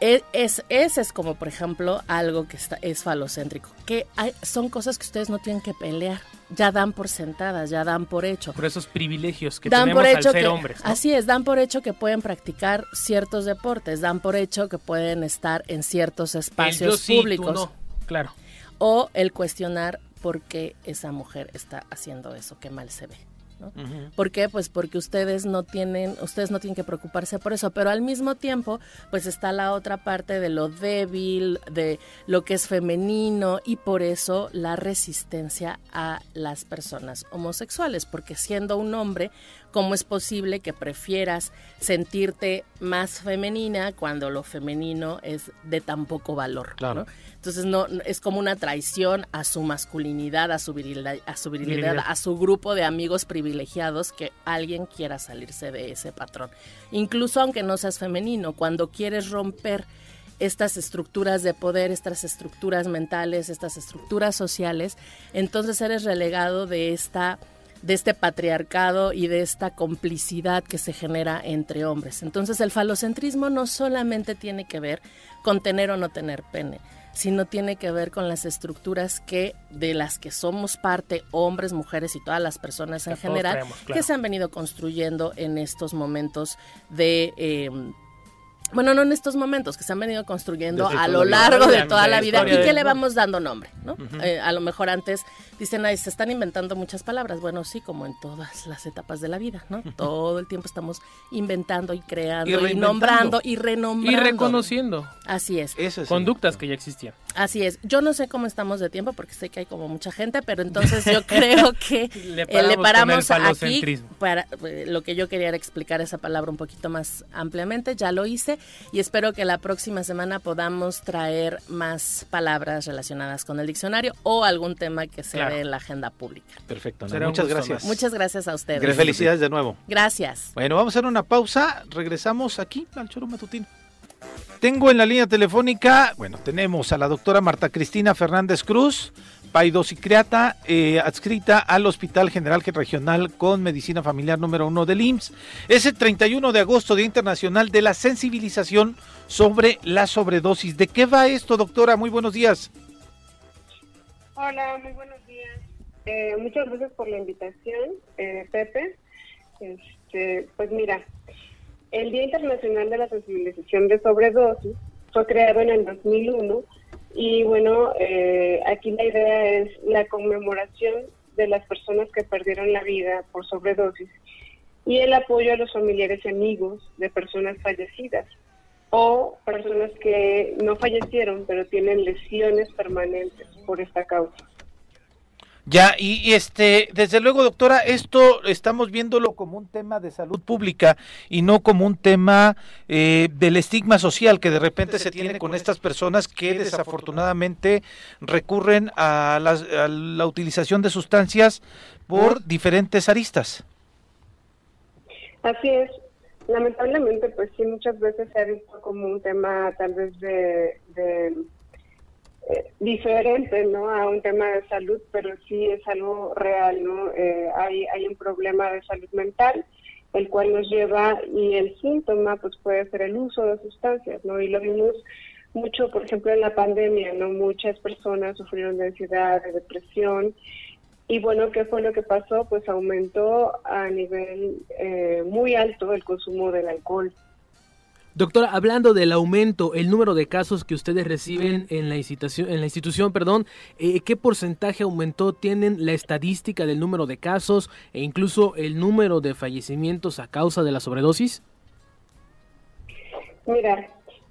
es, ese es como, por ejemplo, algo que está, es falocéntrico, que hay, son cosas que ustedes no tienen que pelear, ya dan por sentadas, ya dan por hecho Por esos privilegios que dan tenemos por hecho al ser que hombres. ¿no? así es dan por hecho que pueden practicar ciertos deportes dan por hecho que pueden estar en ciertos espacios sí, públicos no. Claro. o el cuestionar por qué esa mujer está haciendo eso qué mal se ve ¿no? ¿Por qué? Pues porque ustedes no tienen, ustedes no tienen que preocuparse por eso, pero al mismo tiempo, pues está la otra parte de lo débil, de lo que es femenino y por eso la resistencia a las personas homosexuales, porque siendo un hombre, ¿cómo es posible que prefieras sentirte más femenina cuando lo femenino es de tan poco valor? Claro. ¿no? Entonces no es como una traición a su masculinidad, a su virilidad, a su virilidad, Virilidad. a su grupo de amigos privilegiados que alguien quiera salirse de ese patrón. Incluso aunque no seas femenino, cuando quieres romper estas estructuras de poder, estas estructuras mentales, estas estructuras sociales, entonces eres relegado de esta de este patriarcado y de esta complicidad que se genera entre hombres. Entonces el falocentrismo no solamente tiene que ver con tener o no tener pene, sino tiene que ver con las estructuras que de las que somos parte, hombres, mujeres y todas las personas en general, claro. que se han venido construyendo en estos momentos de... eh, bueno, no en estos momentos, que se han venido construyendo Desde a lo largo de toda la vida y que le vamos dando nombre, ¿no? Eh, a lo mejor antes dicen, ay, se están inventando muchas palabras. Bueno, sí, como en todas las etapas de la vida, ¿no? Todo el tiempo estamos inventando y creando Y nombrando y renombrando. Y reconociendo Así es. Eso sí. conductas que ya existían. Así es. Yo no sé cómo estamos de tiempo porque sé que hay como mucha gente, pero entonces yo creo que Le eh, paramos le con paramos el aquí falocentrismo. para eh, lo que yo quería era explicar esa palabra un poquito más ampliamente. Ya lo hice y espero que la próxima semana podamos traer más palabras relacionadas con el diccionario o algún tema que se Claro. dé en la agenda pública. Perfecto. Muchas gracias. Muchas gracias a ustedes. Felicidades de nuevo. Gracias. Bueno, vamos a hacer una pausa. Regresamos aquí al Choro Matutino. Tengo en la línea telefónica, bueno, tenemos a la doctora Marta Cristina Fernández Cruz, paidocicriata, eh, adscrita al Hospital General Regional con Medicina Familiar número uno del IMSS. Es el 31 de agosto, Día Internacional de la Sensibilización sobre la sobredosis. ¿De qué va esto, doctora? Muy buenos días. Hola, muy buenos días. Eh, muchas gracias por la invitación, eh, Pepe. Este, pues mira, el Día Internacional de la Sensibilización de Sobredosis fue creado en el 2001 y bueno, eh, aquí la idea es la conmemoración de las personas que perdieron la vida por sobredosis y el apoyo a los familiares y amigos de personas fallecidas o personas que no fallecieron pero tienen lesiones permanentes por esta causa. Ya, y, y, este, desde luego, doctora, esto estamos viéndolo como un tema de salud pública y no como un tema eh, del estigma social que de repente se tiene con estas personas que desafortunadamente recurren a, las- a la utilización de sustancias por diferentes aristas. Así es. Lamentablemente, pues sí, muchas veces se ha visto como un tema tal vez de, de, diferente, ¿no? A un tema de salud, pero sí es algo real, ¿no? Eh, hay, hay un problema de salud mental, el cual nos lleva, y el síntoma, pues puede ser el uso de sustancias, ¿no? Y lo vimos mucho, por ejemplo, en la pandemia, ¿no? Muchas personas sufrieron de ansiedad, de depresión, y bueno, ¿qué fue lo que pasó? Pues aumentó a nivel eh, muy alto el consumo del alcohol. Doctora, hablando del aumento, el número de casos que ustedes reciben en la institución, en la institución, perdón, eh, ¿qué porcentaje aumentó? ¿Tienen la estadística del número de casos e incluso el número de fallecimientos a causa de la sobredosis? Mira,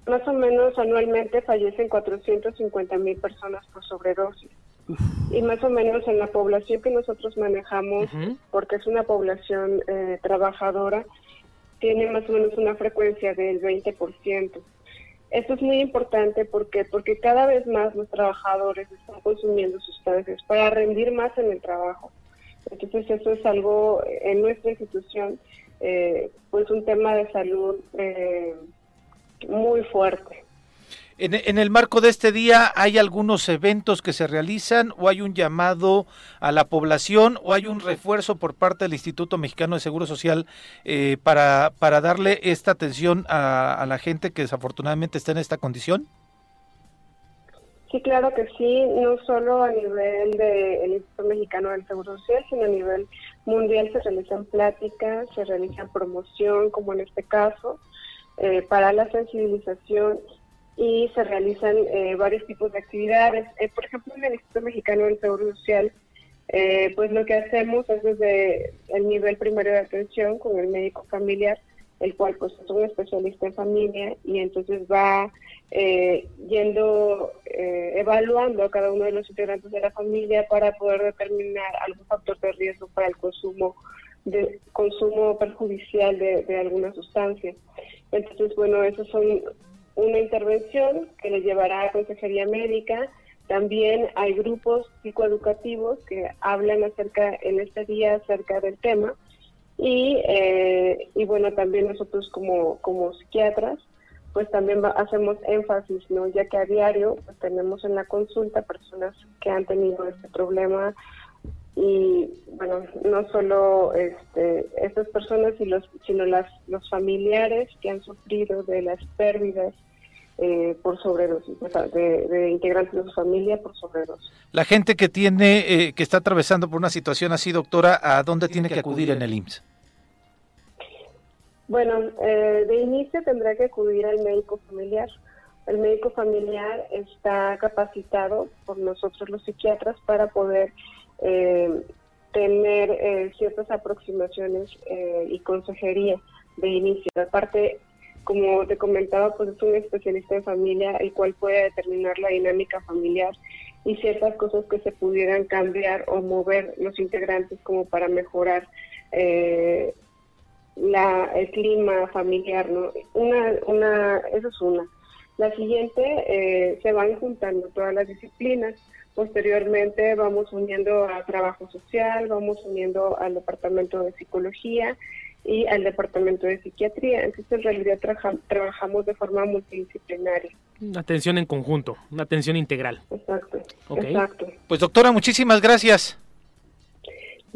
más o menos anualmente fallecen 450 mil personas por sobredosis. Y más o menos en la población que nosotros manejamos, porque es una población eh, trabajadora, tiene más o menos una frecuencia del 20%. Esto es muy importante porque porque cada vez más los trabajadores están consumiendo sustancias para rendir más en el trabajo. Entonces eso es algo en nuestra institución, eh, pues un tema de salud eh, muy fuerte. En, el marco de este día, ¿hay algunos eventos que se realizan o hay un llamado a la población o hay un refuerzo por parte del Instituto Mexicano de Seguro Social eh, para, para darle esta atención a, la gente que desafortunadamente está en esta condición? Sí, claro que sí, no solo a nivel del Instituto Mexicano del Seguro Social, sino a nivel mundial se realizan pláticas, se realiza promoción, como en este caso, eh, para la sensibilización y se realizan eh, varios tipos de actividades. Eh, por ejemplo, en el Instituto Mexicano del Seguro Social, eh, pues lo que hacemos es desde el nivel primero de atención con el médico familiar, el cual pues es un especialista en familia y entonces va yendo, evaluando a cada uno de los integrantes de la familia para poder determinar algún factor de riesgo para el consumo de consumo perjudicial de, de alguna sustancia. Entonces, bueno, esos son una intervención que le llevará a consejería médica. También hay grupos psicoeducativos que hablan acerca en este día acerca del tema. Y, eh, y bueno también nosotros como, como psiquiatras pues también hacemos énfasis no ya que a diario pues, tenemos en la consulta personas que han tenido este problema. Y bueno no solo este, estas personas sino las los familiares que han sufrido de las pérdidas eh, por sobredosis, de, integrantes de su familia por sobredosis. La gente que tiene, eh, que está atravesando por una situación así, doctora, ¿a dónde tiene, que acudir en el IMSS? Bueno, eh, de inicio tendrá que acudir al médico familiar. El médico familiar está capacitado por nosotros los psiquiatras para poder tener ciertas aproximaciones y consejería de inicio. Aparte, como te comentaba, pues es un especialista en familia, el cual puede determinar la dinámica familiar y ciertas cosas que se pudieran cambiar o mover los integrantes como para mejorar eh, la, el clima familiar, ¿no? Una, una, eso es una. La siguiente, eh, se van juntando todas las disciplinas. Posteriormente vamos uniendo a trabajo social, vamos uniendo al departamento de psicología y al departamento de psiquiatría. Entonces, en realidad trabajamos de forma multidisciplinaria. Una atención en conjunto, una atención integral. Exacto. Exacto. Pues doctora, muchísimas gracias.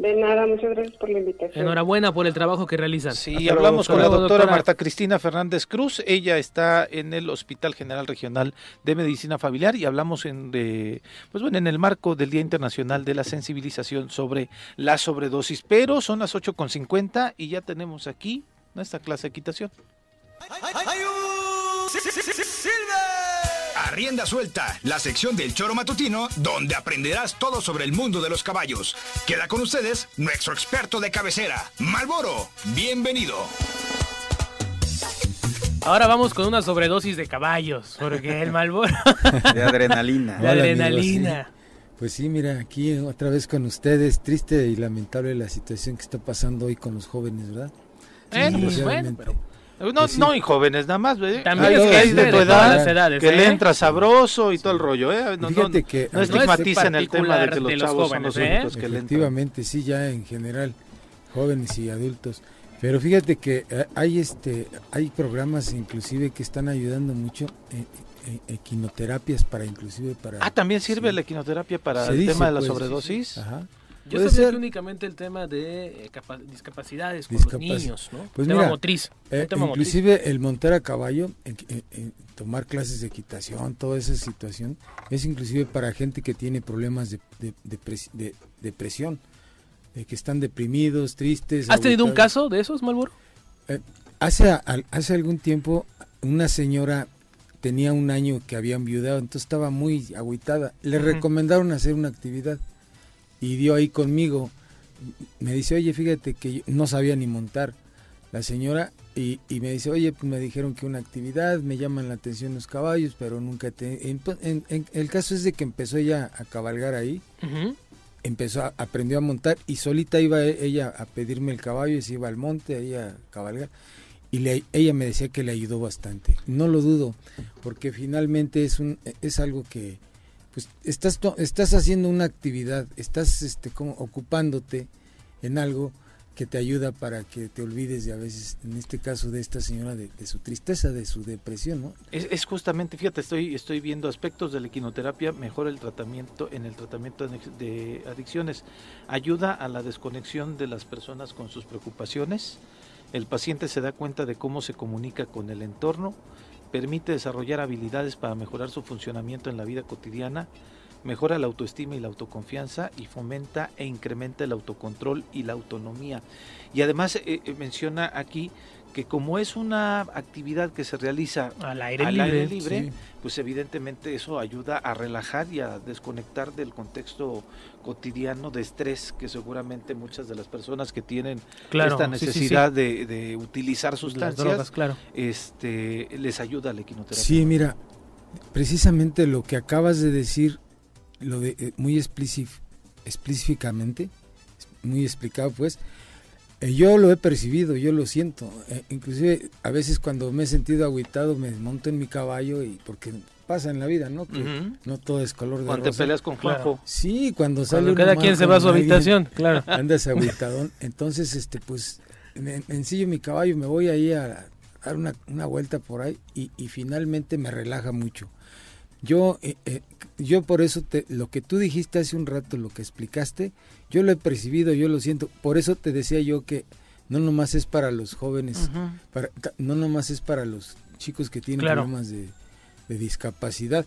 De nada, muchas gracias por la invitación. Enhorabuena por el trabajo que realizan. Sí, hablamos con la doctora, Marta Cristina Fernández Cruz. Ella está en el Hospital General Regional de Medicina Familiar y hablamos en, de, pues bueno, en el marco del Día Internacional de la Sensibilización sobre la sobredosis. Pero son las 8.50 y ya tenemos aquí nuestra clase de equitación. Rienda Suelta, la sección del choro matutino donde aprenderás todo sobre el mundo de los caballos. Queda con ustedes nuestro experto de cabecera, Malboro. Bienvenido. Ahora vamos con una sobredosis de caballos, porque el Malboro... de adrenalina. De adrenalina. Pues sí, mira, aquí otra vez con ustedes, triste y lamentable la situación que está pasando hoy con los jóvenes, ¿verdad? Eh, pues bueno, no, pues no, y jóvenes nada más, ¿eh? También es que hay de, tu edad, que le ¿eh? entra sabroso y todo el rollo, ¿eh? No, Fíjate que no estigmaticen el tema de que los chavos son los ¿eh? únicos que le entran. Efectivamente, sí, ya en general, jóvenes y adultos. Pero fíjate que hay este hay programas inclusive que están ayudando mucho equinoterapias para inclusive para Ah, también sirve la equinoterapia para el tema de la pues, sobredosis. Ajá. Yo sabía ser? únicamente el tema de eh, discapacidades con los niños, ¿no? Pues tema motriz. Eh, inclusive el montar a caballo, tomar clases de equitación, toda esa situación, es inclusive para gente que tiene problemas de, de, depresión, que están deprimidos, tristes. ¿Has tenido un caso de esos, Malboro? Eh, hace, hace algún tiempo una señora tenía un año que había enviudado, entonces estaba muy agüitada. Le recomendaron hacer una actividad y dio ahí conmigo. Me dice, oye, fíjate que yo no sabía ni montar la señora y, y me dice, oye, pues me dijeron que una actividad, me llaman la atención los caballos, pero nunca te... en- en- en- el caso es de que empezó ella a cabalgar ahí, empezó a, aprendió a montar y solita iba e- ella a pedirme el caballo y se iba al monte ahí a cabalgar. Y le- ella me decía que le ayudó bastante. No lo dudo porque finalmente es un es algo que pues estás estás haciendo una actividad estás este como ocupándote en algo que te ayuda para que te olvides de a veces en este caso de esta señora de, su tristeza de su depresión no Es, es justamente, fíjate, estoy, estoy viendo aspectos de la equinoterapia, mejora el tratamiento en el tratamiento de adicciones, ayuda a la desconexión de las personas con sus preocupaciones, el paciente se da cuenta de cómo se comunica con el entorno, permite desarrollar habilidades para mejorar su funcionamiento en la vida cotidiana, mejora la autoestima y la autoconfianza y fomenta e incrementa el autocontrol y la autonomía. Y además eh, eh, menciona aquí que como es una actividad que se realiza Al aire libre, sí. pues evidentemente eso ayuda a relajar y a desconectar del contexto cotidiano de estrés que seguramente muchas de las personas que tienen Claro, esta sí, sí, sí. necesidad De, de utilizar Las sustancias drogas, claro. este les ayuda la equinoterapia. Sí, mira, precisamente lo que acabas de decir, lo de eh, muy explícit, específicamente, muy explicado, pues, yo lo he percibido, yo lo siento. Eh, inclusive a veces cuando me he sentido agüitado me monto en mi caballo y porque pasa en la vida, ¿no? Que no todo es color de Cuando te peleas con Juanjo. Sí, cuando sale Cuando cada quien se va a su alguien, habitación, claro. Andas agüitadón. Entonces, este, pues, me, me ensillo mi caballo, me voy ahí a dar una, una vuelta por ahí y, y finalmente me relaja mucho. Yo, eh, eh, yo por eso, te, lo que tú dijiste hace un rato, lo que explicaste, yo lo he percibido, yo lo siento. Por eso te decía yo que no nomás es para los jóvenes, para, no nomás es para los chicos que tienen Claro. problemas de, de discapacidad,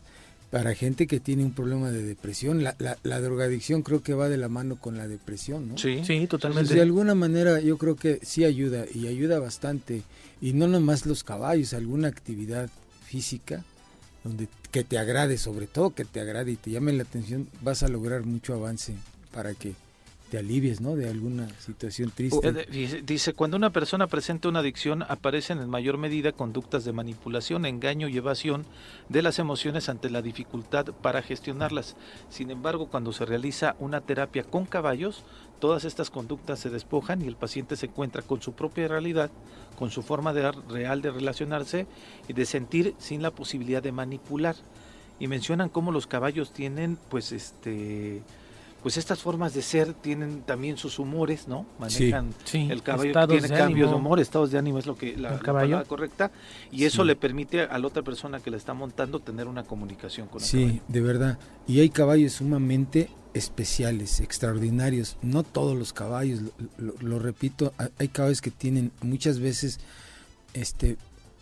para gente que tiene un problema de depresión. La, la, la drogadicción creo que va de la mano con la depresión, ¿no? Sí, Sí, totalmente. Entonces, de alguna manera yo creo que sí ayuda y ayuda bastante. Y no nomás los caballos, alguna actividad física donde que te agrade, sobre todo que te agrade y te llame la atención, vas a lograr mucho avance para que te alivies, ¿no? De alguna situación triste. Dice, cuando una persona presenta una adicción aparecen en mayor medida conductas de manipulación, engaño y evasión de las emociones ante la dificultad para gestionarlas. Sin embargo, cuando se realiza una terapia con caballos, todas estas conductas se despojan y el paciente se encuentra con su propia realidad, con su forma de, real de relacionarse y de sentir sin la posibilidad de manipular. Y mencionan cómo los caballos tienen, pues, este pues estas formas de ser tienen también sus humores, ¿no? Sí, Manejan sí, el caballo tiene de cambios de ánimo. humor, estados de ánimo es lo que la, la palabra correcta y eso Sí. le permite a la otra persona que la está montando tener una comunicación con el Sí, caballo. de verdad. Y hay caballos sumamente especiales, extraordinarios. No todos los caballos, lo, lo- lo repito, ha- hay caballos que tienen muchas veces, este,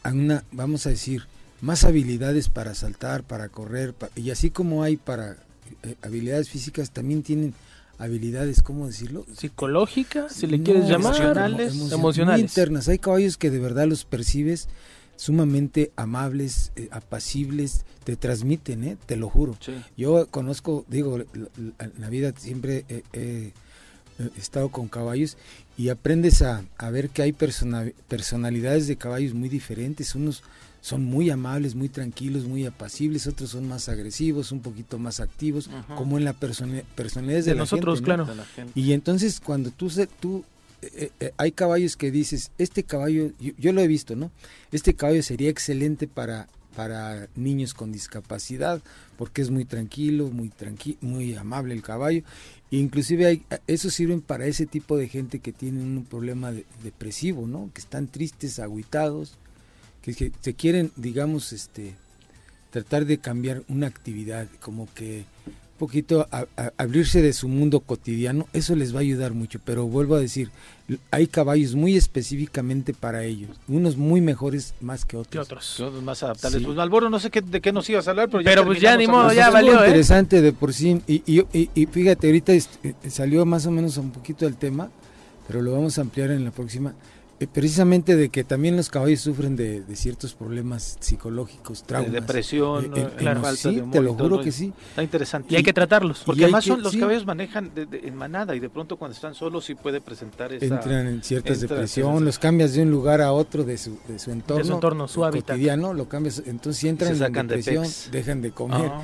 una, vamos a decir, más habilidades para saltar, para correr, y así como hay para eh, habilidades físicas, también tienen habilidades, ¿cómo decirlo? Psicológica, si le No, quieres llamar. emocionales, emo- emocionales. muy internas. Hay caballos que de verdad los percibes sumamente amables, eh, apacibles, te transmiten, ¿eh? te lo juro. Sí. Yo conozco, digo, en la vida siempre he, he- he estado con caballos y aprendes a, a ver que hay persona- personalidades de caballos muy diferentes. Unos son muy amables, muy tranquilos, muy apacibles, otros son más agresivos, un poquito más activos, como en la persona- personalidad de, De la nosotros, gente, ¿no? claro. De la gente. Y entonces cuando tú, se- tú eh, eh, hay caballos que dices, este caballo, yo, lo he visto, ¿no? Este caballo sería excelente para, para niños con discapacidad, porque es muy tranquilo, muy tranqui muy amable el caballo. E inclusive hay, eso sirven para ese tipo de gente que tienen un problema de- depresivo, ¿no? Que están tristes, agüitados, que, que se quieren, digamos, este, tratar de cambiar una actividad, como que poquito a- a- abrirse de su mundo cotidiano, eso les va a ayudar mucho, pero vuelvo a decir, hay caballos muy específicamente para ellos, unos muy mejores más que otros. ¿Qué otros? Más adaptables. Sí. Pues Malboro, no sé qué, de qué nos ibas a hablar, pero ya Pero pues ya ni modo, hablando. ya valió, ¿eh? interesante de por sí, y, y, y- y fíjate, ahorita este, salió más o menos un poquito el tema, pero lo vamos a ampliar en la próxima. Eh, precisamente de que también los caballos sufren de, de ciertos problemas psicológicos, traumas. depresión, eh, claro. eh, falta sí, de humor te y lo juro que sí. Está interesante. Y hay que tratarlos. Porque además que- son, los sí. caballos manejan de- de- en manada y de pronto cuando están solos sí puede presentar esa... Entran en ciertas entra- depresión, los cambias de un lugar a otro de su, de su entorno, entorno, su hábitat. cotidiano, lo cambias, entonces si entran en de depresión, pex. dejan de comer. Ah.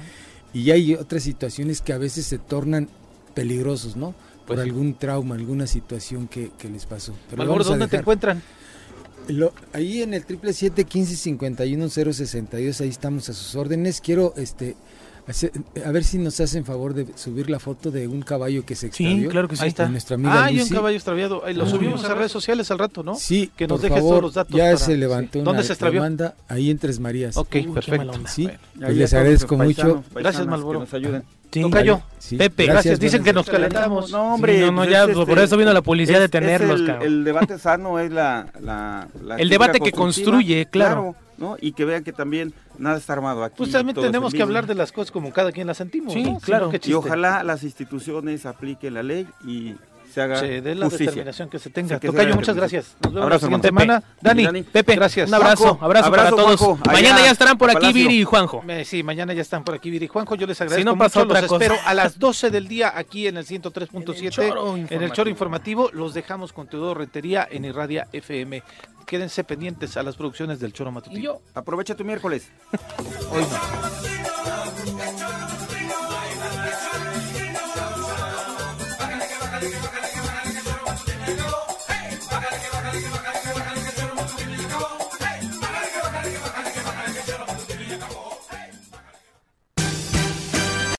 Y hay otras situaciones que a veces se tornan peligrosos, ¿no? Por Pues sí. algún trauma, alguna situación que, que les pasó. Pero Malboro, ¿dónde te encuentran? Lo- ahí en el triple siete quince cincuenta y uno cero sesenta y dos, ahí estamos a sus órdenes. Quiero este hacer- a ver si nos hacen favor de subir la foto de un caballo que se Sí, extravió. claro que sí. Ahí está. de nuestra amiga ah, hay un caballo extraviado. Ahí lo Ah. subimos a redes sociales al rato, ¿no? Sí, que nos por dejes favor, todos los datos. Ya para- se levantó sí. ¿Dónde una se extravió? demanda ahí en Tres Marías. Ok, Uy, perfecto. Sí, Bueno. pues les agradezco mucho. paisanos, Gracias, Malboro. Que nos ayuden. Sí. Tocayo, Sí, Pepe, gracias, gracias. Dicen que nos calentamos. No, hombre. Sí, no, no, pues ya, es, por eso vino la policía a detenerlos, el, cabrón. el debate sano es la, la, la El debate que construye, claro. ¿no? Y que vean que también nada está armado aquí. Pues también tenemos en que hablar de las cosas como cada quien las sentimos. Sí, ¿no? Claro. no, Y ojalá las instituciones apliquen la ley y se haga se dé la justicia. determinación que se tenga. Sí, que Tocayo, muchas gracias. Nos vemos Abrazo, la siguiente hermano. semana. Pepe. Dani, Dani. Pepe, gracias. Un abrazo, Juanjo, abrazo, abrazo, para todos. Juanjo, Mañana ya estarán por aquí Palacio. Viri y Juanjo. Eh, sí, mañana ya están por aquí Viri y Juanjo. Yo les agradezco no pasa mucho. otra Los cosa. espero a las 12 del día aquí en el 103.7 choro en el Choro Informativo. Los dejamos con Teodoro Rentería en Irradia FM. Quédense pendientes a las producciones del Choro Matutino. Y yo. Aprovecha tu miércoles. Hoy no.